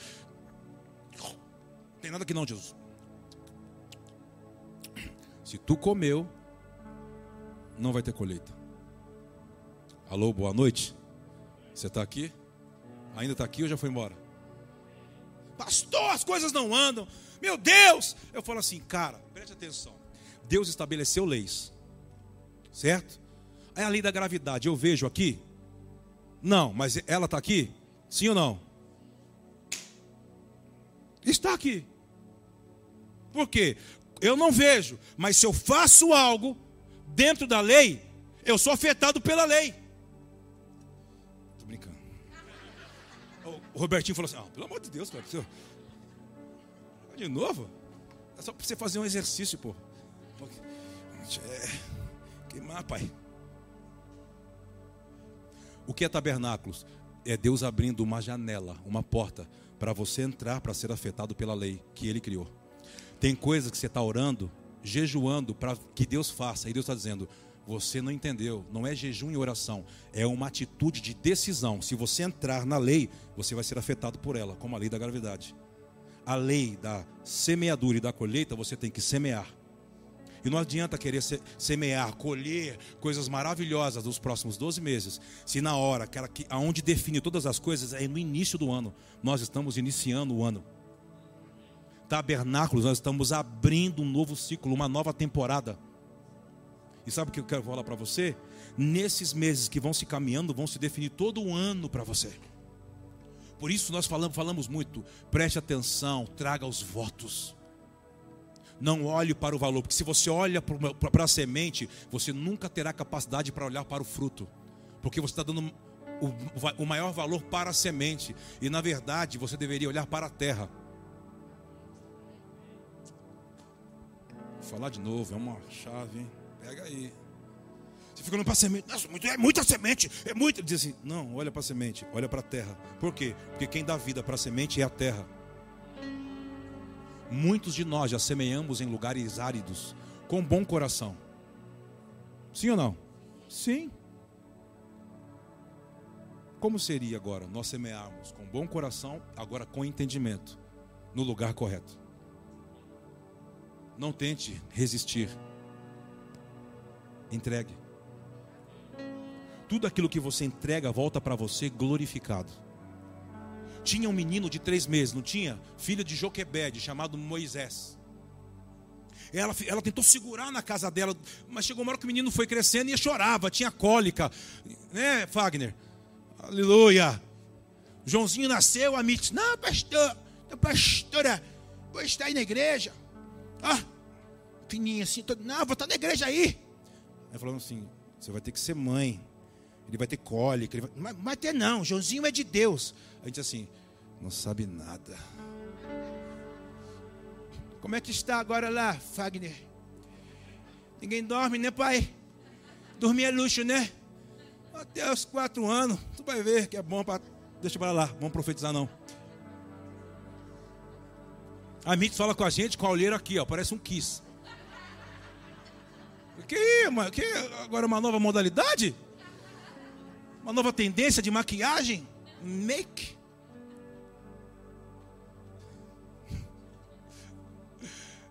Tem nada aqui não, Jesus. Se tu comeu, não vai ter colheita. Alô, boa noite. Você está aqui? Ainda está aqui ou já foi embora? Pastor, as coisas não andam. Meu Deus! Eu falo assim, cara, preste atenção. Deus estabeleceu leis, certo? É a lei da gravidade. Eu vejo aqui, não, mas ela está aqui? Sim ou não? Está aqui. Por quê? Eu não vejo, mas se eu faço algo dentro da lei, eu sou afetado pela lei. Estou brincando. O Robertinho falou assim: ah, pelo amor de Deus, cara. De novo? É só para você fazer um exercício, pô. É, queimar, pai. O que é tabernáculos? É Deus abrindo uma janela, uma porta, para você entrar para ser afetado pela lei que Ele criou. Tem coisas que você está orando, jejuando para que Deus faça, e Deus está dizendo: você não entendeu, não é jejum e oração, é uma atitude de decisão. Se você entrar na lei, você vai ser afetado por ela, como a lei da gravidade. A lei da semeadura e da colheita, você tem que semear. E não adianta querer semear, colher coisas maravilhosas nos próximos 12 meses, se na hora, aquela que, aonde define todas as coisas, é no início do ano. Nós estamos iniciando o ano. Tabernáculos, nós estamos abrindo um novo ciclo, uma nova temporada. E sabe o que eu quero falar para você? Nesses meses que vão se caminhando, vão se definir todo o ano para você. Por isso nós falamos, falamos muito, preste atenção, traga os votos. Não olhe para o valor, porque se você olha para a semente, você nunca terá capacidade para olhar para o fruto, porque você está dando o, o maior valor para a semente, e na verdade você deveria olhar para a terra. Vou falar de novo, é uma chave, hein? pega aí. Você fica olhando para a semente, Nossa, é muita semente, é muita. Diz assim: não, olha para a semente, olha para a terra. Por quê? Porque quem dá vida para a semente é a terra. Muitos de nós já semeamos em lugares áridos, com bom coração. Sim ou não? Sim. Como seria agora nós semearmos com bom coração, agora com entendimento, no lugar correto? Não tente resistir. Entregue. Tudo aquilo que você entrega volta para você glorificado. Tinha um menino de três meses, não tinha? Filho de Joquebede, chamado Moisés. Ela, ela tentou segurar na casa dela, mas chegou uma hora que o menino foi crescendo e chorava, tinha cólica. Né, Fagner? Aleluia. Joãozinho nasceu, a Mitz, não, pastor, pastora, vou estar aí na igreja. Ah, fininha assim, todo, não, vou estar na igreja aí. Aí falando assim, você vai ter que ser mãe. Ele vai ter cólica, ele vai... Mas, mas ter não, Joãozinho é de Deus. A gente assim, não sabe nada. Como é que está agora lá, Fagner? Ninguém dorme, né, pai? Dormir é luxo, né? Até os quatro anos, tu vai ver que é bom para. Deixa para lá, vamos profetizar não. A Mitz fala com a gente com a olheira aqui, ó, parece um kiss. Que, que agora uma nova modalidade? Uma nova tendência de maquiagem? Make.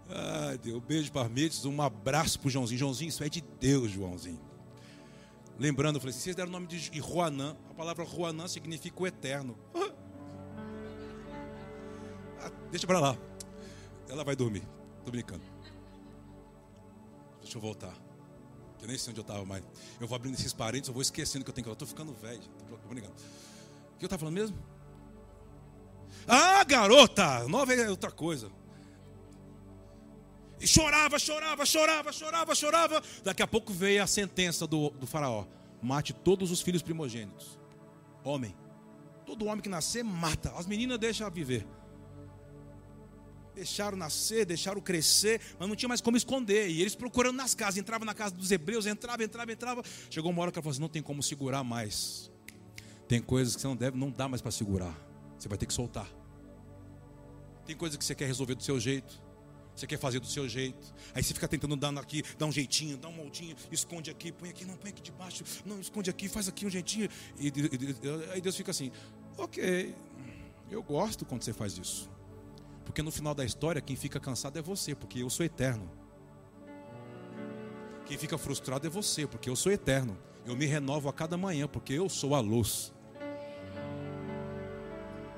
Ai, Deus, beijo para Mites, um abraço para o Joãozinho. Joãozinho, isso é de Deus, Joãozinho. Lembrando, eu falei assim, vocês deram o nome de Juanã. A palavra Juanã significa o eterno. [laughs] Ah, deixa pra lá. Ela vai dormir. Tô brincando. Deixa eu voltar. Eu nem sei onde eu estava mais. Eu vou abrindo esses parênteses, eu vou esquecendo que eu tenho que. Eu estou ficando velho. Tô brincando. O que eu estava falando mesmo? Ah, garota! Nova é outra coisa. E chorava, chorava, chorava, chorava, chorava. Daqui a pouco veio a sentença do, do faraó: mate todos os filhos primogênitos. Homem. Todo homem que nascer, mata. As meninas deixam viver. Deixaram nascer, deixaram crescer, mas não tinha mais como esconder. E eles procurando nas casas, entrava na casa dos hebreus, entrava, entrava, entrava. Chegou uma hora que ela falou assim: não tem como segurar mais. Tem coisas que você não deve, não dá mais para segurar. Você vai ter que soltar. Tem coisas que você quer resolver do seu jeito. Você quer fazer do seu jeito. Aí você fica tentando dar aqui, dar um jeitinho, dar um moldinho, esconde aqui, põe aqui, não, põe aqui debaixo, não, esconde aqui, faz aqui um jeitinho. E, e, aí Deus fica assim, ok, eu gosto quando você faz isso. Porque no final da história, quem fica cansado é você, porque eu sou eterno. Quem fica frustrado é você, porque eu sou eterno. Eu me renovo a cada manhã, porque eu sou a luz.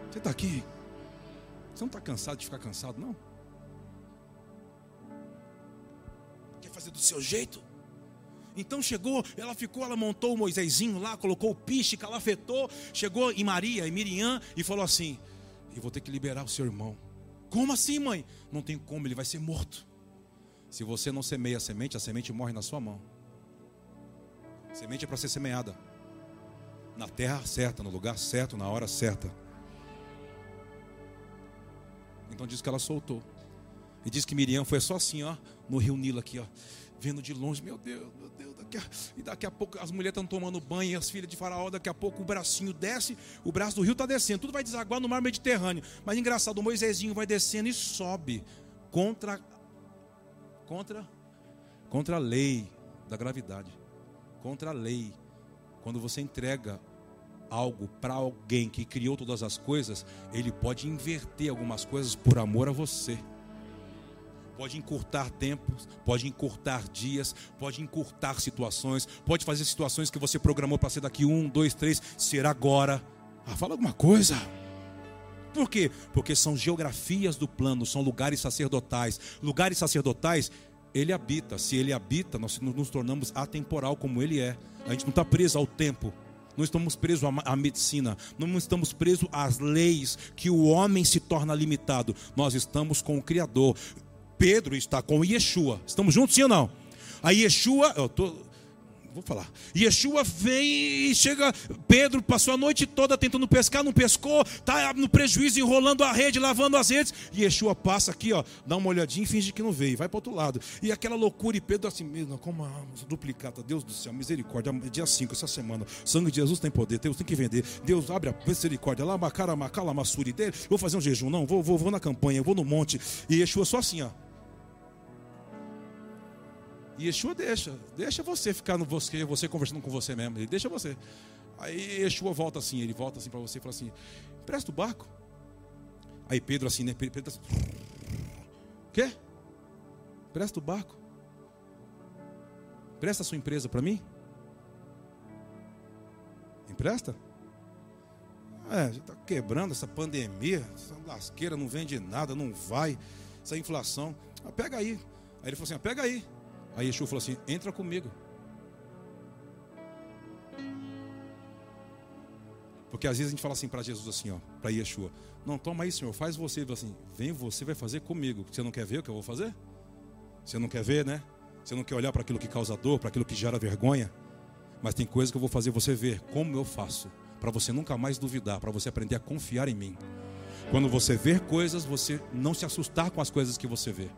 Você está aqui? Você não está cansado de ficar cansado, não? Quer fazer do seu jeito? Então chegou, ela ficou, ela montou o Moisésinho lá, colocou o piche, calafetou, chegou em Maria e Miriam e falou assim: Eu vou ter que liberar o seu irmão. Como assim, mãe? Não tem como, ele vai ser morto. Se você não semeia a semente, a semente morre na sua mão. A semente é para ser semeada na terra certa, no lugar certo, na hora certa. Então diz que ela soltou. E diz que Miriam foi só assim, ó, no rio Nilo aqui, ó, vendo de longe, meu Deus, meu Deus, daqui a... e daqui a pouco as mulheres estão tomando banho, e as filhas de faraó, daqui a pouco o bracinho desce, o braço do rio está descendo, tudo vai desaguar no mar Mediterrâneo. Mas engraçado, o Moisésinho vai descendo e sobe contra contra contra a lei da gravidade. Contra a lei. Quando você entrega algo para alguém que criou todas as coisas, ele pode inverter algumas coisas por amor a você. Pode encurtar tempos, pode encurtar dias, pode encurtar situações, pode fazer situações que você programou para ser daqui um, dois, três, ser agora. Ah, fala alguma coisa. Por quê? Porque são geografias do plano, são lugares sacerdotais. Lugares sacerdotais, ele habita. Se ele habita, nós nos tornamos atemporal como ele é. A gente não está preso ao tempo não estamos presos à medicina, não estamos presos às leis que o homem se torna limitado. Nós estamos com o Criador. Pedro está com Yeshua. Estamos juntos, sim ou não? A Yeshua, eu tô, vou falar. Yeshua vem e chega. Pedro passou a noite toda tentando pescar, não pescou, tá no prejuízo, enrolando a rede, lavando as redes. Yeshua passa aqui, ó, dá uma olhadinha e finge que não veio, vai para outro lado. E aquela loucura, e Pedro assim mesmo, como uma duplicata, Deus do céu, misericórdia, dia 5, essa semana, sangue de Jesus tem poder, Deus tem que vender. Deus abre a misericórdia, lá, macara, macala, massuri dele. Vou fazer um jejum, não, vou, vou, vou na campanha, vou no monte. E Yeshua só assim, ó. E Yeshua deixa, deixa você ficar no você, você conversando com você mesmo, ele deixa você. Aí Yeshua volta assim, ele volta assim para você e fala assim: "Presta o barco". Aí Pedro assim, né? Pedro assim, Quê? Presta o barco. Presta a sua empresa para mim? Empresta? É, já está quebrando essa pandemia, essa lasqueira não vende nada, não vai, essa inflação. Ah, pega aí. Aí ele falou assim: ah, pega aí. Aí Yeshua falou assim: entra comigo. Porque às vezes a gente fala assim para Jesus assim, ó, para Yeshua, não toma aí, Senhor, faz você, ele assim, vem você vai fazer comigo. Você não quer ver o que eu vou fazer? Você não quer ver, né? Você não quer olhar para aquilo que causa dor, para aquilo que gera vergonha? Mas tem coisas que eu vou fazer você ver como eu faço, para você nunca mais duvidar, para você aprender a confiar em mim. Quando você ver coisas, você não se assustar com as coisas que você vê.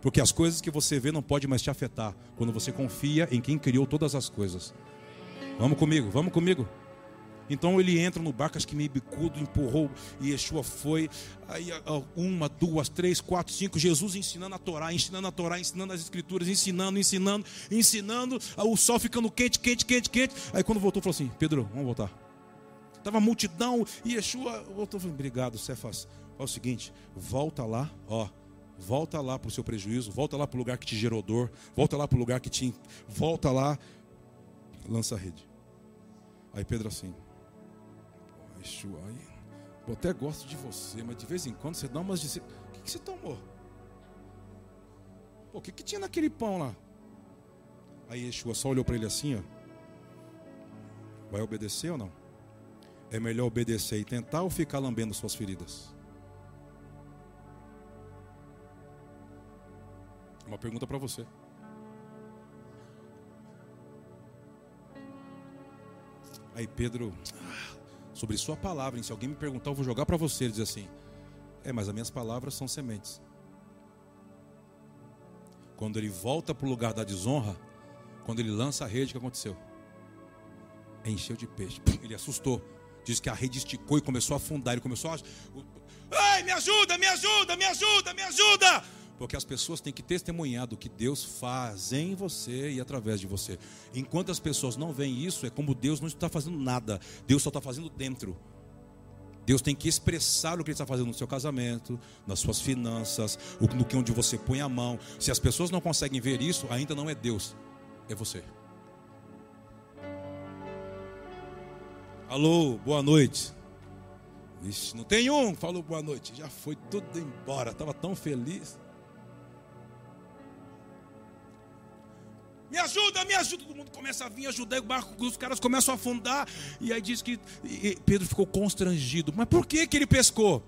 Porque as coisas que você vê não pode mais te afetar quando você confia em quem criou todas as coisas. Vamos comigo, vamos comigo. Então ele entra no barco, acho que meio bicudo, empurrou e Yeshua foi. Aí uma, duas, três, quatro, cinco. Jesus ensinando a Torá, ensinando a Torá, ensinando as Escrituras, ensinando, ensinando, ensinando. O sol ficando quente, quente, quente, quente. Aí quando voltou, falou assim: Pedro, vamos voltar. Tava multidão e Yeshua voltou. Falei, Obrigado, Cefas. Olha o seguinte, volta lá, ó Volta lá para o seu prejuízo, volta lá para o lugar que te gerou dor, volta lá para o lugar que te. Volta lá. lança a rede. Aí Pedro assim, eu até gosto de você, mas de vez em quando você dá umas. O que, que você tomou? Pô, o que, que tinha naquele pão lá? Aí Yeshua só olhou para ele assim, ó. Vai obedecer ou não? É melhor obedecer e tentar ou ficar lambendo suas feridas? Uma pergunta para você. Aí Pedro, sobre sua palavra, se alguém me perguntar, eu vou jogar para você. Ele diz assim: É, mas as minhas palavras são sementes. Quando ele volta para o lugar da desonra, quando ele lança a rede, o que aconteceu? Encheu de peixe. Ele assustou. Diz que a rede esticou e começou a afundar. Ele começou a. Ai, me ajuda, me ajuda, me ajuda, me ajuda. Porque as pessoas têm que testemunhar do que Deus faz em você e através de você. Enquanto as pessoas não veem isso, é como Deus não está fazendo nada. Deus só está fazendo dentro. Deus tem que expressar o que Ele está fazendo no seu casamento, nas suas finanças, no que onde você põe a mão. Se as pessoas não conseguem ver isso, ainda não é Deus, é você. Alô, boa noite. Não tem um, falou boa noite. Já foi tudo embora, estava tão feliz. Me ajuda, me ajuda. Todo mundo começa a vir ajudar, o barco, os caras começam a afundar. E aí diz que Pedro ficou constrangido. Mas por que, que ele pescou?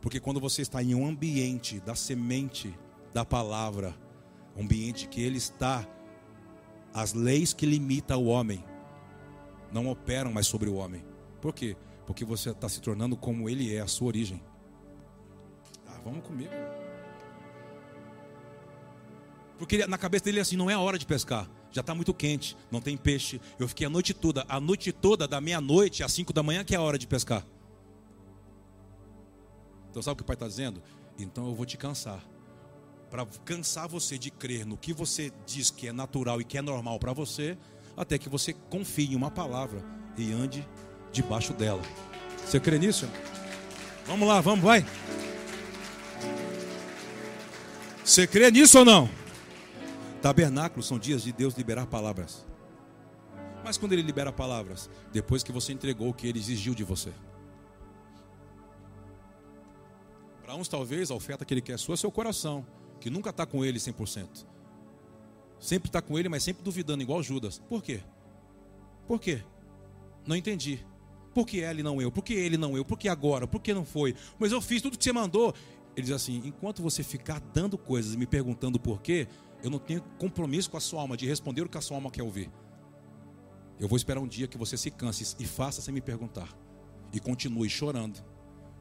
Porque quando você está em um ambiente da semente da palavra, ambiente que ele está, as leis que limitam o homem não operam mais sobre o homem. Por quê? Porque você está se tornando como ele é, a sua origem. Ah, vamos comigo. Porque na cabeça dele é assim, não é a hora de pescar. Já está muito quente, não tem peixe. Eu fiquei a noite toda, a noite toda, da meia-noite às cinco da manhã, que é a hora de pescar. Então sabe o que o pai está dizendo? Então eu vou te cansar. Para cansar você de crer no que você diz que é natural e que é normal para você, até que você confie em uma palavra e ande debaixo dela. Você crê nisso? Vamos lá, vamos, vai. Você crê nisso ou não? Tabernáculos são dias de Deus liberar palavras. Mas quando ele libera palavras, depois que você entregou o que ele exigiu de você. Para uns, talvez, a oferta que ele quer é sua é seu coração, que nunca está com ele 100%. Sempre está com ele, mas sempre duvidando, igual Judas. Por quê? Por quê? Não entendi. Por que ele não eu? Por que ele não eu? Por que agora? Por que não foi? Mas eu fiz tudo que você mandou. Ele diz assim: enquanto você ficar dando coisas e me perguntando por quê, eu não tenho compromisso com a sua alma de responder o que a sua alma quer ouvir. Eu vou esperar um dia que você se canse e faça sem me perguntar. E continue chorando.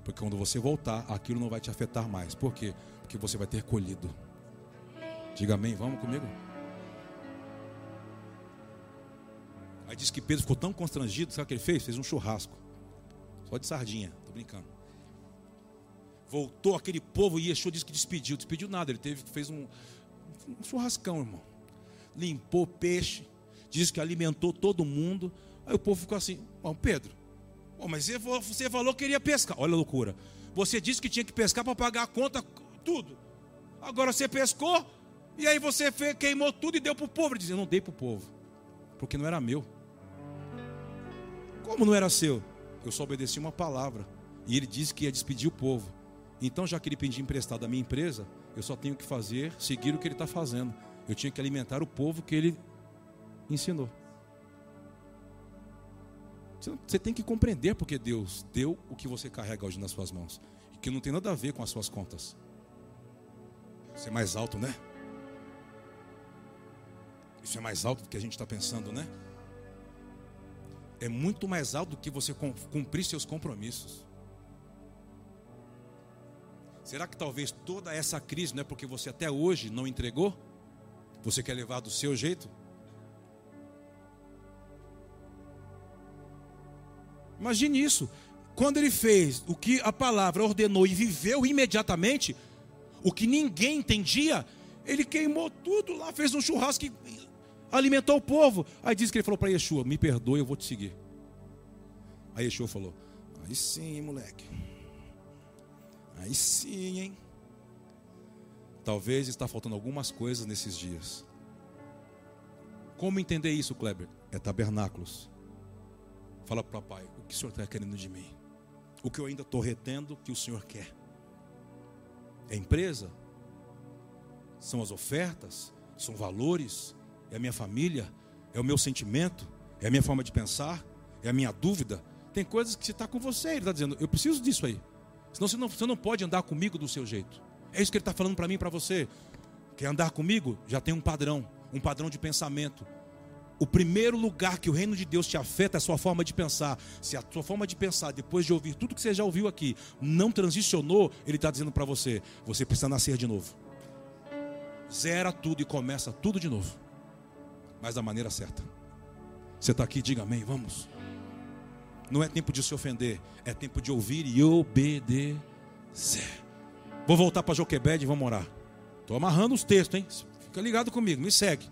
Porque quando você voltar, aquilo não vai te afetar mais. Por quê? Porque você vai ter colhido. Diga amém, vamos comigo? Aí diz que Pedro ficou tão constrangido, sabe o que ele fez? Fez um churrasco. Só de sardinha, tô brincando. Voltou aquele povo e Yeshua disse que despediu. Despediu nada, ele teve, fez um, um churrascão, irmão. Limpou peixe, disse que alimentou todo mundo. Aí o povo ficou assim: Ó, Pedro, mas você falou que queria pescar. Olha a loucura. Você disse que tinha que pescar para pagar a conta, tudo. Agora você pescou, e aí você queimou tudo e deu para o povo. Ele Eu não dei para o povo, porque não era meu. Como não era seu? Eu só obedeci uma palavra. E ele disse que ia despedir o povo. Então, já que ele pediu emprestado da minha empresa, eu só tenho que fazer, seguir o que ele está fazendo. Eu tinha que alimentar o povo que ele ensinou. Você tem que compreender porque Deus deu o que você carrega hoje nas suas mãos. E que não tem nada a ver com as suas contas. Isso é mais alto, né? Isso é mais alto do que a gente está pensando, né? É muito mais alto do que você cumprir seus compromissos. Será que talvez toda essa crise não é porque você até hoje não entregou? Você quer levar do seu jeito? Imagine isso. Quando ele fez o que a palavra ordenou e viveu imediatamente, o que ninguém entendia, ele queimou tudo lá, fez um churrasco e alimentou o povo. Aí diz que ele falou para Yeshua: Me perdoe, eu vou te seguir. Aí Yeshua falou: Aí sim, moleque. Aí sim, hein? Talvez está faltando algumas coisas nesses dias. Como entender isso, Kleber? é tabernáculos. Fala para o papai, o que o Senhor está querendo de mim? O que eu ainda estou retendo que o Senhor quer? É empresa? São as ofertas? São valores? É a minha família? É o meu sentimento? É a minha forma de pensar? É a minha dúvida? Tem coisas que se está com você, ele está dizendo, eu preciso disso aí. Senão você não, você não pode andar comigo do seu jeito. É isso que ele está falando para mim e para você. Quer andar comigo? Já tem um padrão, um padrão de pensamento. O primeiro lugar que o reino de Deus te afeta é a sua forma de pensar. Se a sua forma de pensar, depois de ouvir tudo que você já ouviu aqui, não transicionou, ele está dizendo para você: você precisa nascer de novo. Zera tudo e começa tudo de novo. Mas da maneira certa. Você está aqui, diga amém, vamos. Não é tempo de se ofender, é tempo de ouvir e obedecer. Vou voltar para Joquebed e vamos orar. Estou amarrando os textos, hein? Fica ligado comigo, me segue.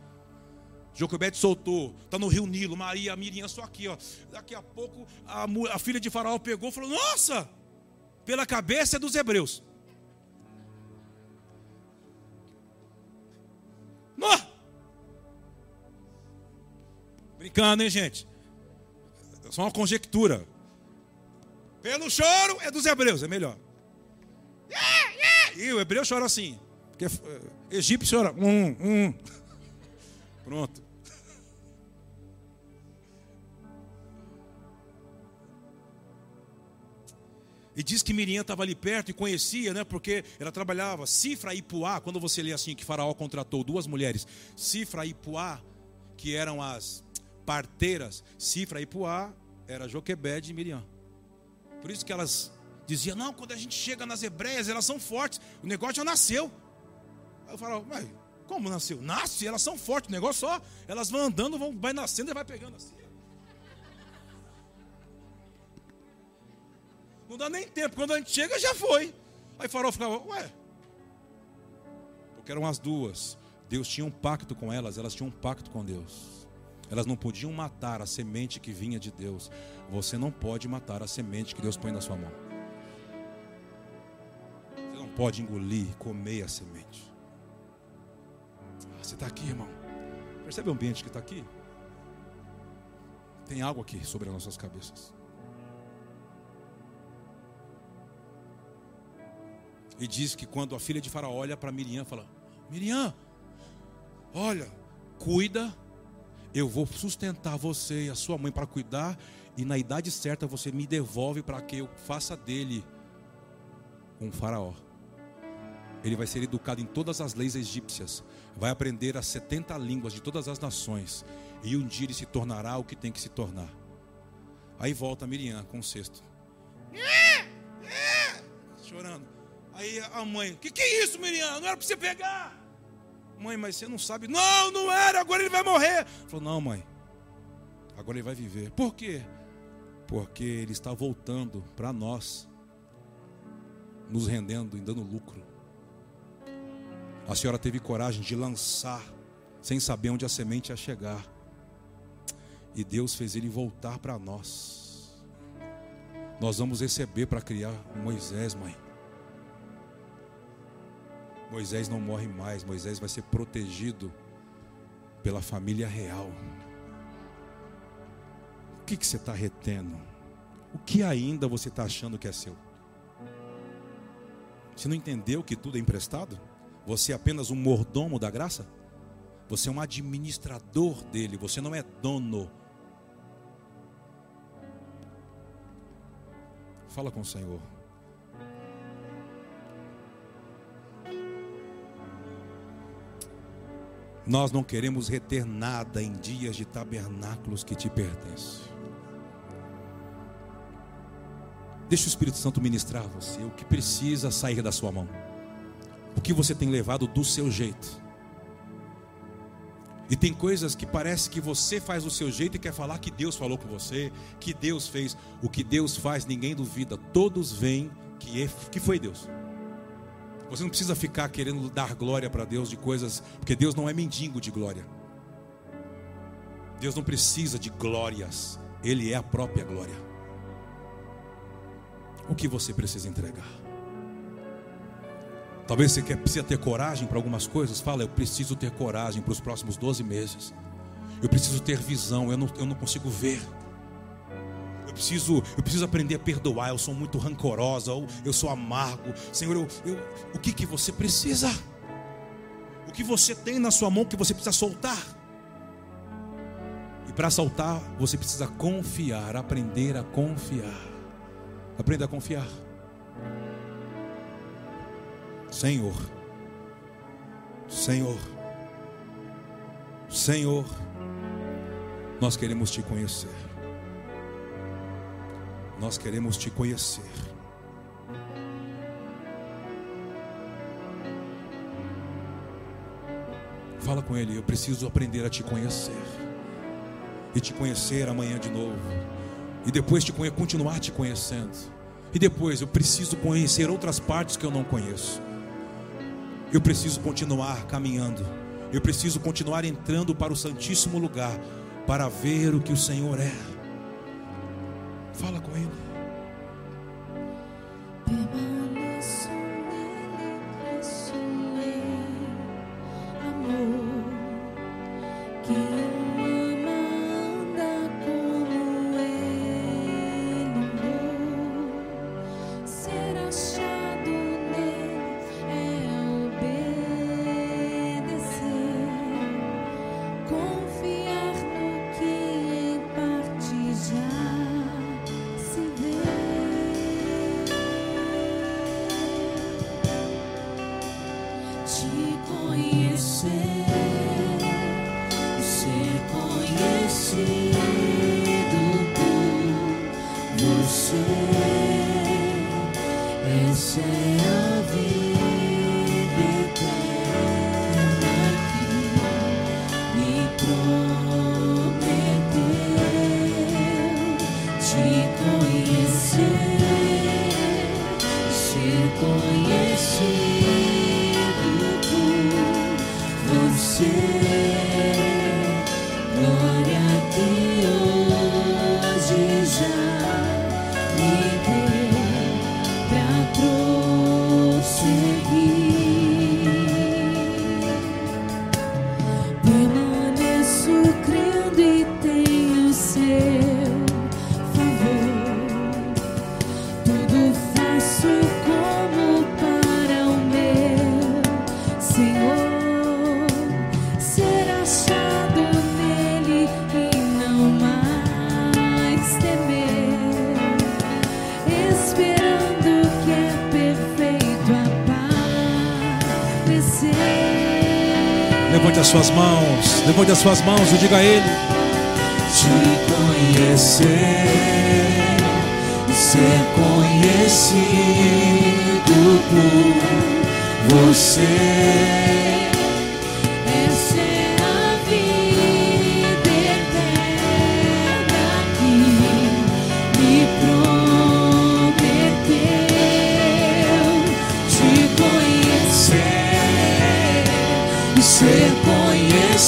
Joquebed soltou, está no rio Nilo, Maria, Miriam, só aqui, ó. Daqui a pouco a, a filha de Faraó pegou e falou: Nossa, pela cabeça é dos hebreus. Não! Brincando, hein, gente? Só uma conjectura. Pelo choro é dos hebreus, é melhor. E o hebreu chora assim. Porque uh, egípcio chora. Um, um. [laughs] Pronto. E diz que Miriam estava ali perto e conhecia, né? Porque ela trabalhava. Cifra e Puá, quando você lê assim que Faraó contratou duas mulheres, Cifra e Puá, que eram as parteiras, Cifra e Puá, era Joquebed e Miriam. Por isso que elas diziam: não, quando a gente chega nas hebreias, elas são fortes, o negócio já nasceu. Aí eu falo, mas como nasceu? Nasce, elas são fortes, o negócio só, elas vão andando, vão, vai nascendo e vai pegando assim. Não dá nem tempo, quando a gente chega já foi. Aí Farol ficava, ué, porque eram as duas. Deus tinha um pacto com elas, elas tinham um pacto com Deus. Elas não podiam matar a semente que vinha de Deus. Você não pode matar a semente que Deus põe na sua mão. Você não pode engolir, comer a semente. Ah, você está aqui, irmão. Percebe o ambiente que está aqui? Tem algo aqui sobre as nossas cabeças. E diz que quando a filha de Faraó olha para Miriam, fala: Miriam, olha, cuida eu vou sustentar você e a sua mãe para cuidar, e na idade certa você me devolve para que eu faça dele um faraó. Ele vai ser educado em todas as leis egípcias, vai aprender as 70 línguas de todas as nações, e um dia ele se tornará o que tem que se tornar. Aí volta Miriam com o cesto. Chorando. Aí a mãe, que que é isso, Miriam? Não era para você pegar. Mãe, mas você não sabe. Não, não era, agora ele vai morrer. Falou, não, mãe. Agora ele vai viver. Por quê? Porque ele está voltando para nós, nos rendendo e dando lucro. A senhora teve coragem de lançar, sem saber onde a semente ia chegar. E Deus fez ele voltar para nós. Nós vamos receber para criar Moisés, mãe. Moisés não morre mais, Moisés vai ser protegido pela família real. O que, que você está retendo? O que ainda você está achando que é seu? Você não entendeu que tudo é emprestado? Você é apenas um mordomo da graça? Você é um administrador dele, você não é dono. Fala com o Senhor. Nós não queremos reter nada em dias de tabernáculos que te pertencem. Deixa o Espírito Santo ministrar você o que precisa sair da sua mão. O que você tem levado do seu jeito. E tem coisas que parece que você faz do seu jeito e quer falar que Deus falou com você, que Deus fez. O que Deus faz, ninguém duvida. Todos veem que, é, que foi Deus. Você não precisa ficar querendo dar glória para Deus de coisas, porque Deus não é mendigo de glória. Deus não precisa de glórias, Ele é a própria glória. O que você precisa entregar? Talvez você precisa ter coragem para algumas coisas. Fala, eu preciso ter coragem para os próximos 12 meses. Eu preciso ter visão, eu não, eu não consigo ver. Preciso, eu preciso aprender a perdoar. Eu sou muito rancorosa, eu, eu sou amargo. Senhor, eu, eu, o que, que você precisa? O que você tem na sua mão que você precisa soltar? E para soltar, você precisa confiar, aprender a confiar. Aprenda a confiar. Senhor, Senhor, Senhor, nós queremos te conhecer. Nós queremos te conhecer. Fala com ele, eu preciso aprender a te conhecer. E te conhecer amanhã de novo. E depois te continuar te conhecendo. E depois eu preciso conhecer outras partes que eu não conheço. Eu preciso continuar caminhando. Eu preciso continuar entrando para o Santíssimo Lugar para ver o que o Senhor é. Fala com Ele. As suas mãos, levante as suas mãos e diga a Ele: Te conhecer, ser conhecido por você.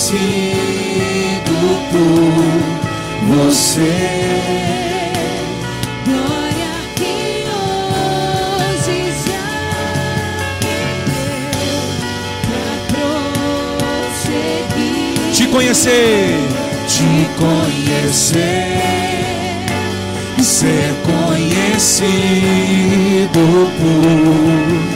Conhecido por você. Glória que hoje já pra prosseguir. Te conhecer, te conhecer. Ser conhecido por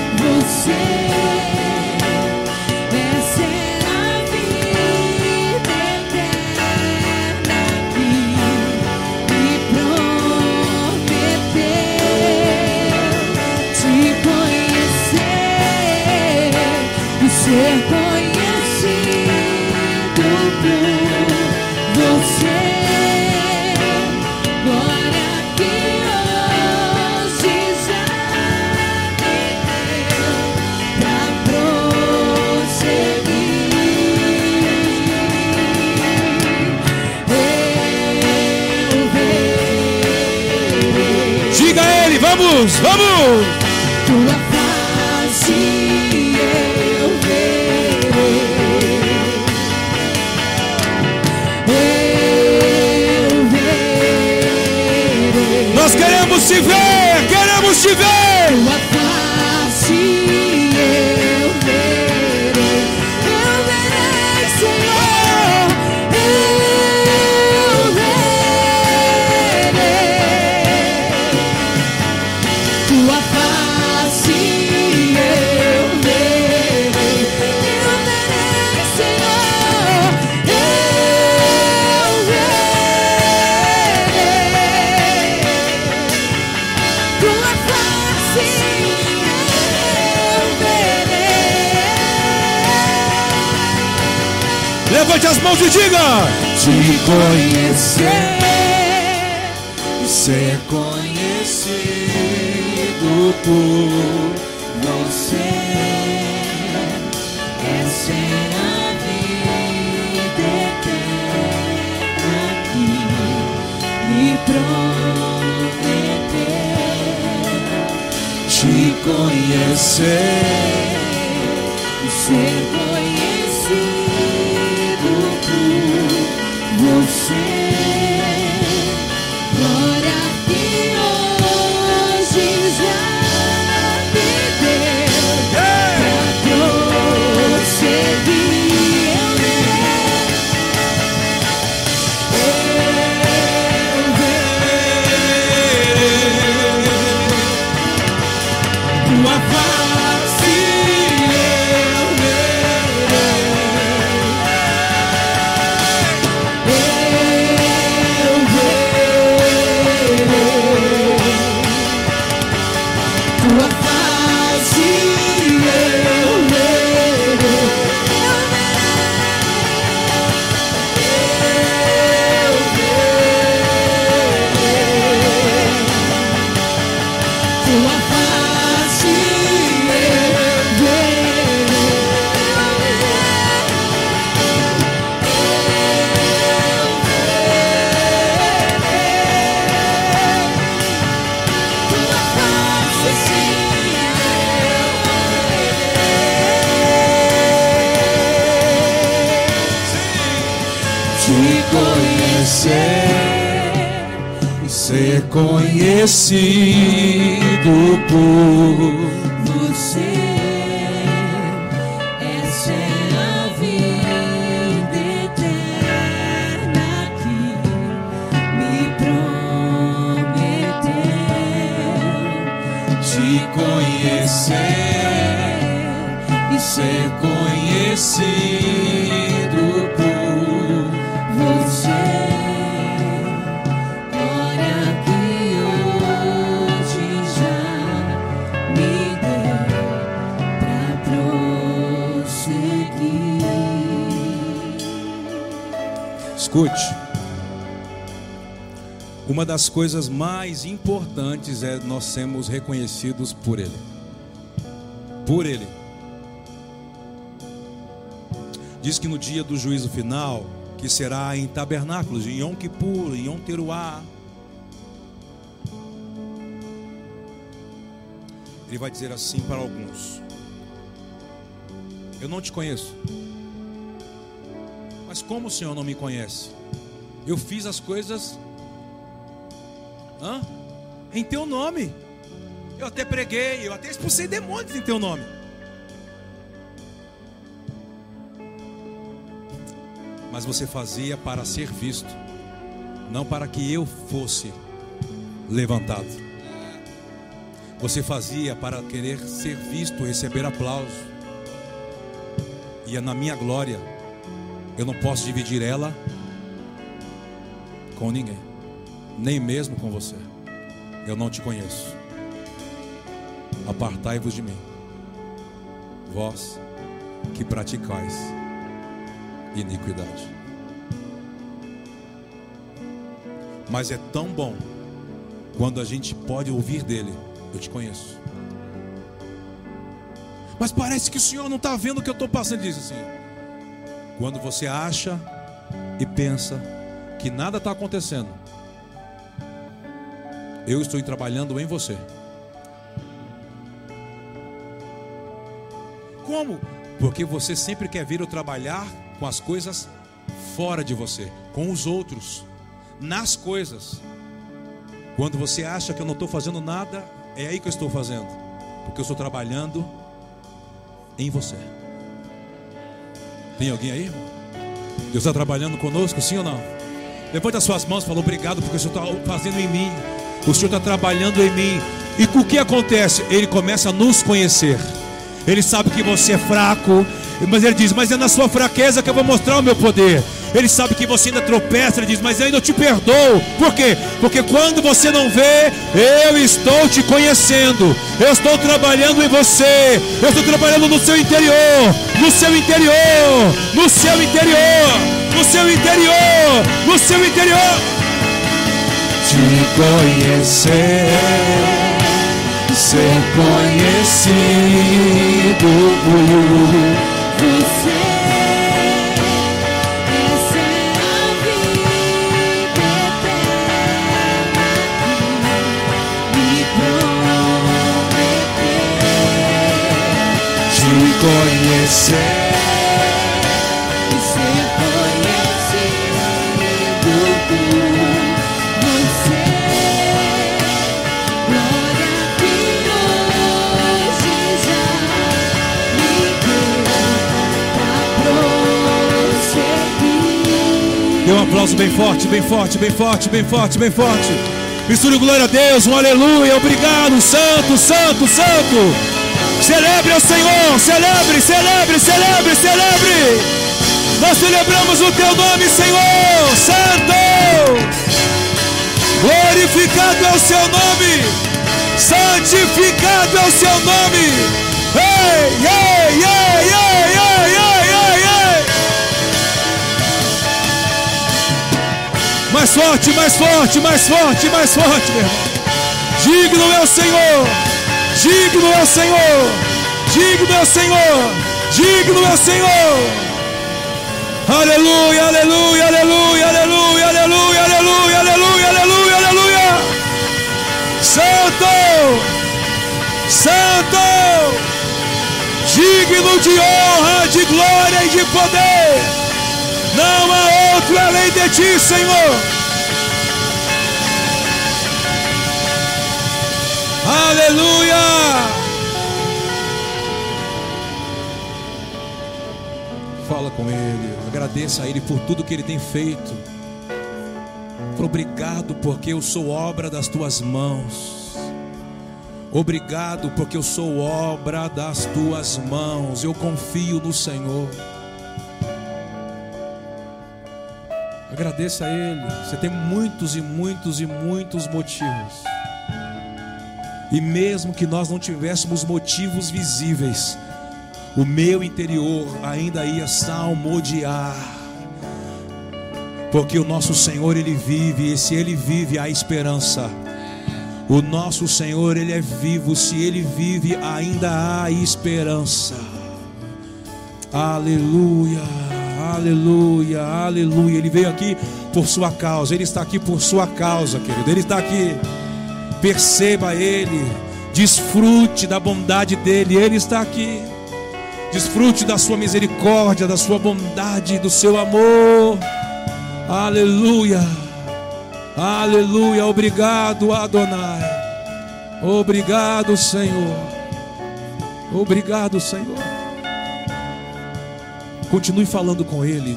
das coisas mais importantes é nós sermos reconhecidos por Ele. Por Ele. Diz que no dia do juízo final, que será em tabernáculos, em Yom Kippur, em Yom Teruah, Ele vai dizer assim para alguns: Eu não te conheço. Mas como o Senhor não me conhece? Eu fiz as coisas hã? em teu nome. Eu até preguei, eu até expulsei demônios em teu nome. Mas você fazia para ser visto, não para que eu fosse levantado. Você fazia para querer ser visto, receber aplauso. E é na minha glória, eu não posso dividir ela com ninguém, nem mesmo com você. Eu não te conheço. Apartai-vos de mim, vós que praticais iniquidade. Mas é tão bom quando a gente pode ouvir dele: Eu te conheço. Mas parece que o Senhor não está vendo o que eu estou passando. Ele diz assim: Quando você acha e pensa que nada está acontecendo, eu estou trabalhando em você. Como? Porque você sempre quer vir eu trabalhar com as coisas fora de você, com os outros, nas coisas. Quando você acha que eu não estou fazendo nada, é aí que eu estou fazendo, porque eu estou trabalhando em você. Tem alguém aí, irmão? Deus está trabalhando conosco, sim ou não? Levante as suas mãos e fala obrigado, porque o Senhor está fazendo em mim. O Senhor está trabalhando em mim. E o que acontece? Ele começa a nos conhecer. Ele sabe que você é fraco, mas ele diz: Mas é na sua fraqueza que eu vou mostrar o meu poder. Ele sabe que você ainda tropeça, ele diz, mas eu ainda te perdoo. Por quê? Porque quando você não vê, eu estou te conhecendo. Eu estou trabalhando em você. Eu estou trabalhando no seu interior, no seu interior, no seu interior, no seu interior, no seu interior. Te conhecer, ser conhecido por Você essa é a vida me prometeu. te conhecer. Aplauso bem forte, bem forte, bem forte, bem forte, bem forte. Misture glória a Deus, um aleluia, obrigado, santo, santo, santo. Celebre ao Senhor, celebre, celebre, celebre, celebre. Nós celebramos o teu nome, Senhor, santo. Glorificado é o seu nome, santificado é o seu nome. Ei, ei, ei, ei, ei, Mais forte, mais forte, mais forte, mais forte, meu irmão. Digno é o Senhor, digno é o Senhor, digno é o Senhor, digno é o Senhor. Aleluia, aleluia, aleluia, aleluia, aleluia, aleluia, aleluia, aleluia, aleluia. Santo, Santo, digno de honra, de glória e de poder. Não há outro além de ti, Senhor. Aleluia. Fala com Ele, agradeça a Ele por tudo que Ele tem feito. Obrigado porque eu sou obra das tuas mãos. Obrigado porque eu sou obra das tuas mãos. Eu confio no Senhor. Agradeça a Ele. Você tem muitos e muitos e muitos motivos. E mesmo que nós não tivéssemos motivos visíveis, o meu interior ainda ia salmodiar. Porque o nosso Senhor ele vive, e se ele vive há esperança. O nosso Senhor ele é vivo, se ele vive ainda há esperança. Aleluia, aleluia, aleluia. Ele veio aqui por sua causa, ele está aqui por sua causa, querido. Ele está aqui. Perceba ele, desfrute da bondade dele, ele está aqui. Desfrute da sua misericórdia, da sua bondade, do seu amor. Aleluia. Aleluia. Obrigado, Adonai. Obrigado, Senhor. Obrigado, Senhor. Continue falando com Ele.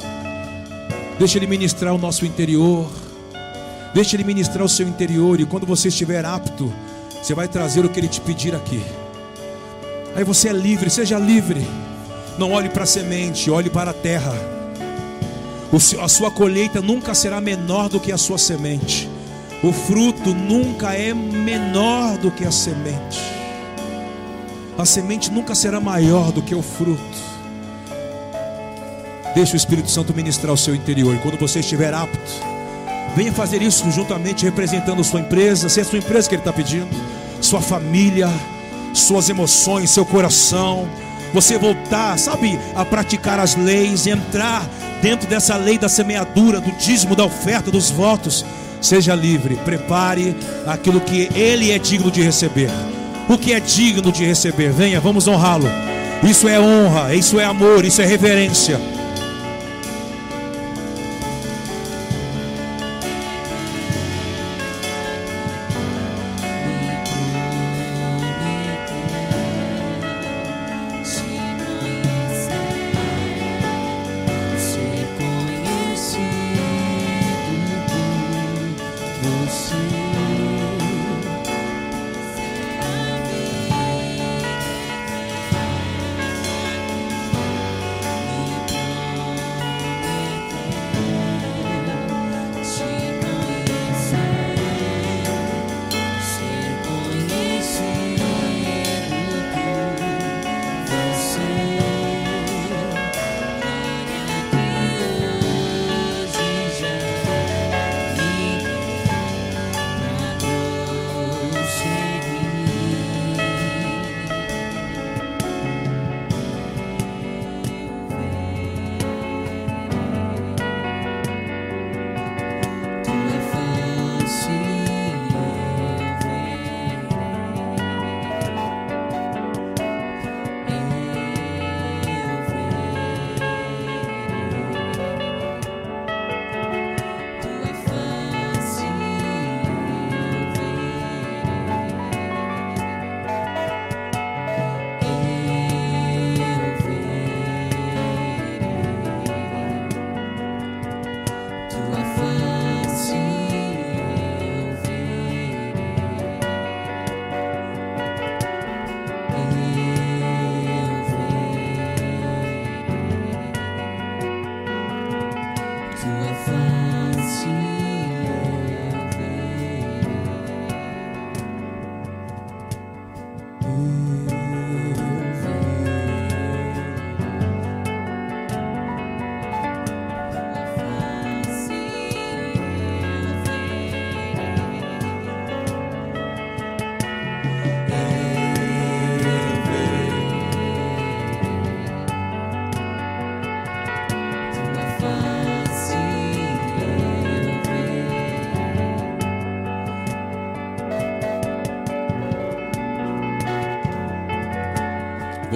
Deixa Ele ministrar o nosso interior. Deixa Ele ministrar o seu interior. E quando você estiver apto, você vai trazer o que Ele te pedir aqui. Aí você é livre, seja livre. Não olhe para a semente, olhe para a terra. A sua colheita nunca será menor do que a sua semente. O fruto nunca é menor do que a semente. A semente nunca será maior do que o fruto. Deixe o Espírito Santo ministrar o seu interior. E quando você estiver apto, venha fazer isso juntamente representando sua empresa. Se é sua empresa que ele está pedindo, sua família, suas emoções, seu coração. Você voltar, sabe, a praticar as leis, entrar dentro dessa lei da semeadura, do dízimo, da oferta, dos votos. Seja livre, prepare aquilo que ele é digno de receber. O que é digno de receber, venha, vamos honrá-lo. Isso é honra, isso é amor, isso é reverência.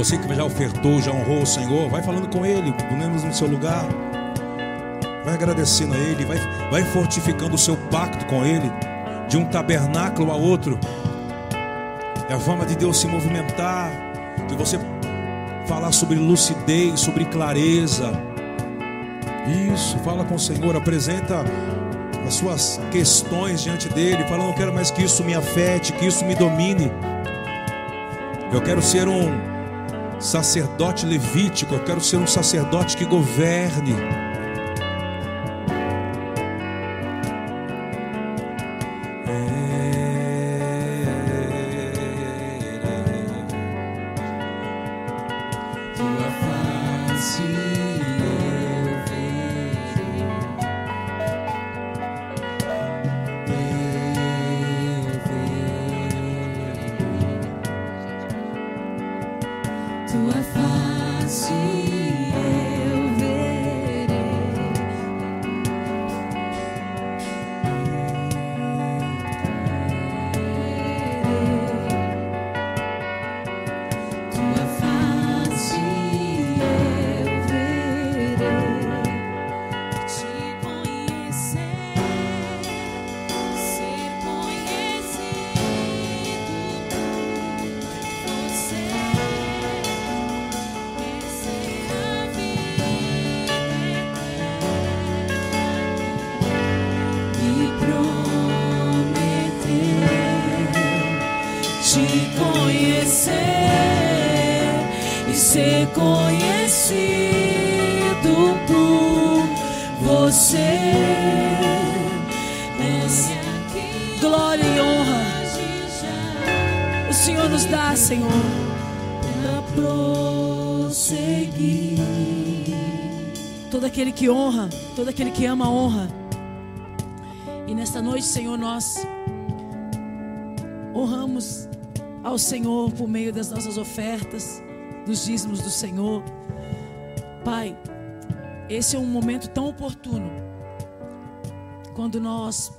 Você que já ofertou, já honrou o Senhor, vai falando com Ele, ponemos no seu lugar. Vai agradecendo a Ele, vai, vai fortificando o seu pacto com Ele, de um tabernáculo a outro. É a forma de Deus se movimentar, de você falar sobre lucidez, sobre clareza. Isso, fala com o Senhor, apresenta as suas questões diante dele, fala: não quero mais que isso me afete, que isso me domine. Eu quero ser um sacerdote levítico, eu quero ser um sacerdote que governe. Aquele que ama, honra. E nesta noite, Senhor, nós honramos ao Senhor por meio das nossas ofertas, dos dízimos do Senhor. Pai, esse é um momento tão oportuno quando nós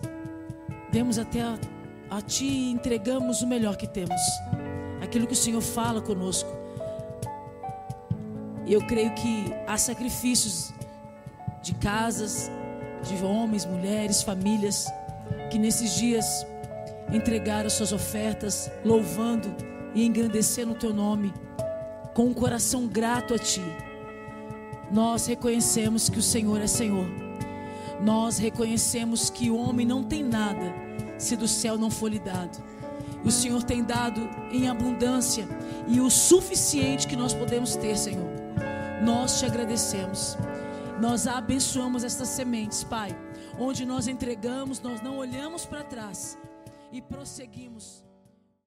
vemos até a, a Ti e entregamos o melhor que temos, aquilo que o Senhor fala conosco. E eu creio que há sacrifícios de casas, de homens, mulheres, famílias, que nesses dias entregaram suas ofertas, louvando e engrandecendo o teu nome, com um coração grato a ti. Nós reconhecemos que o Senhor é Senhor. Nós reconhecemos que o homem não tem nada se do céu não for lhe dado. O Senhor tem dado em abundância e o suficiente que nós podemos ter, Senhor. Nós te agradecemos. Nós abençoamos estas sementes, Pai, onde nós entregamos, nós não olhamos para trás e prosseguimos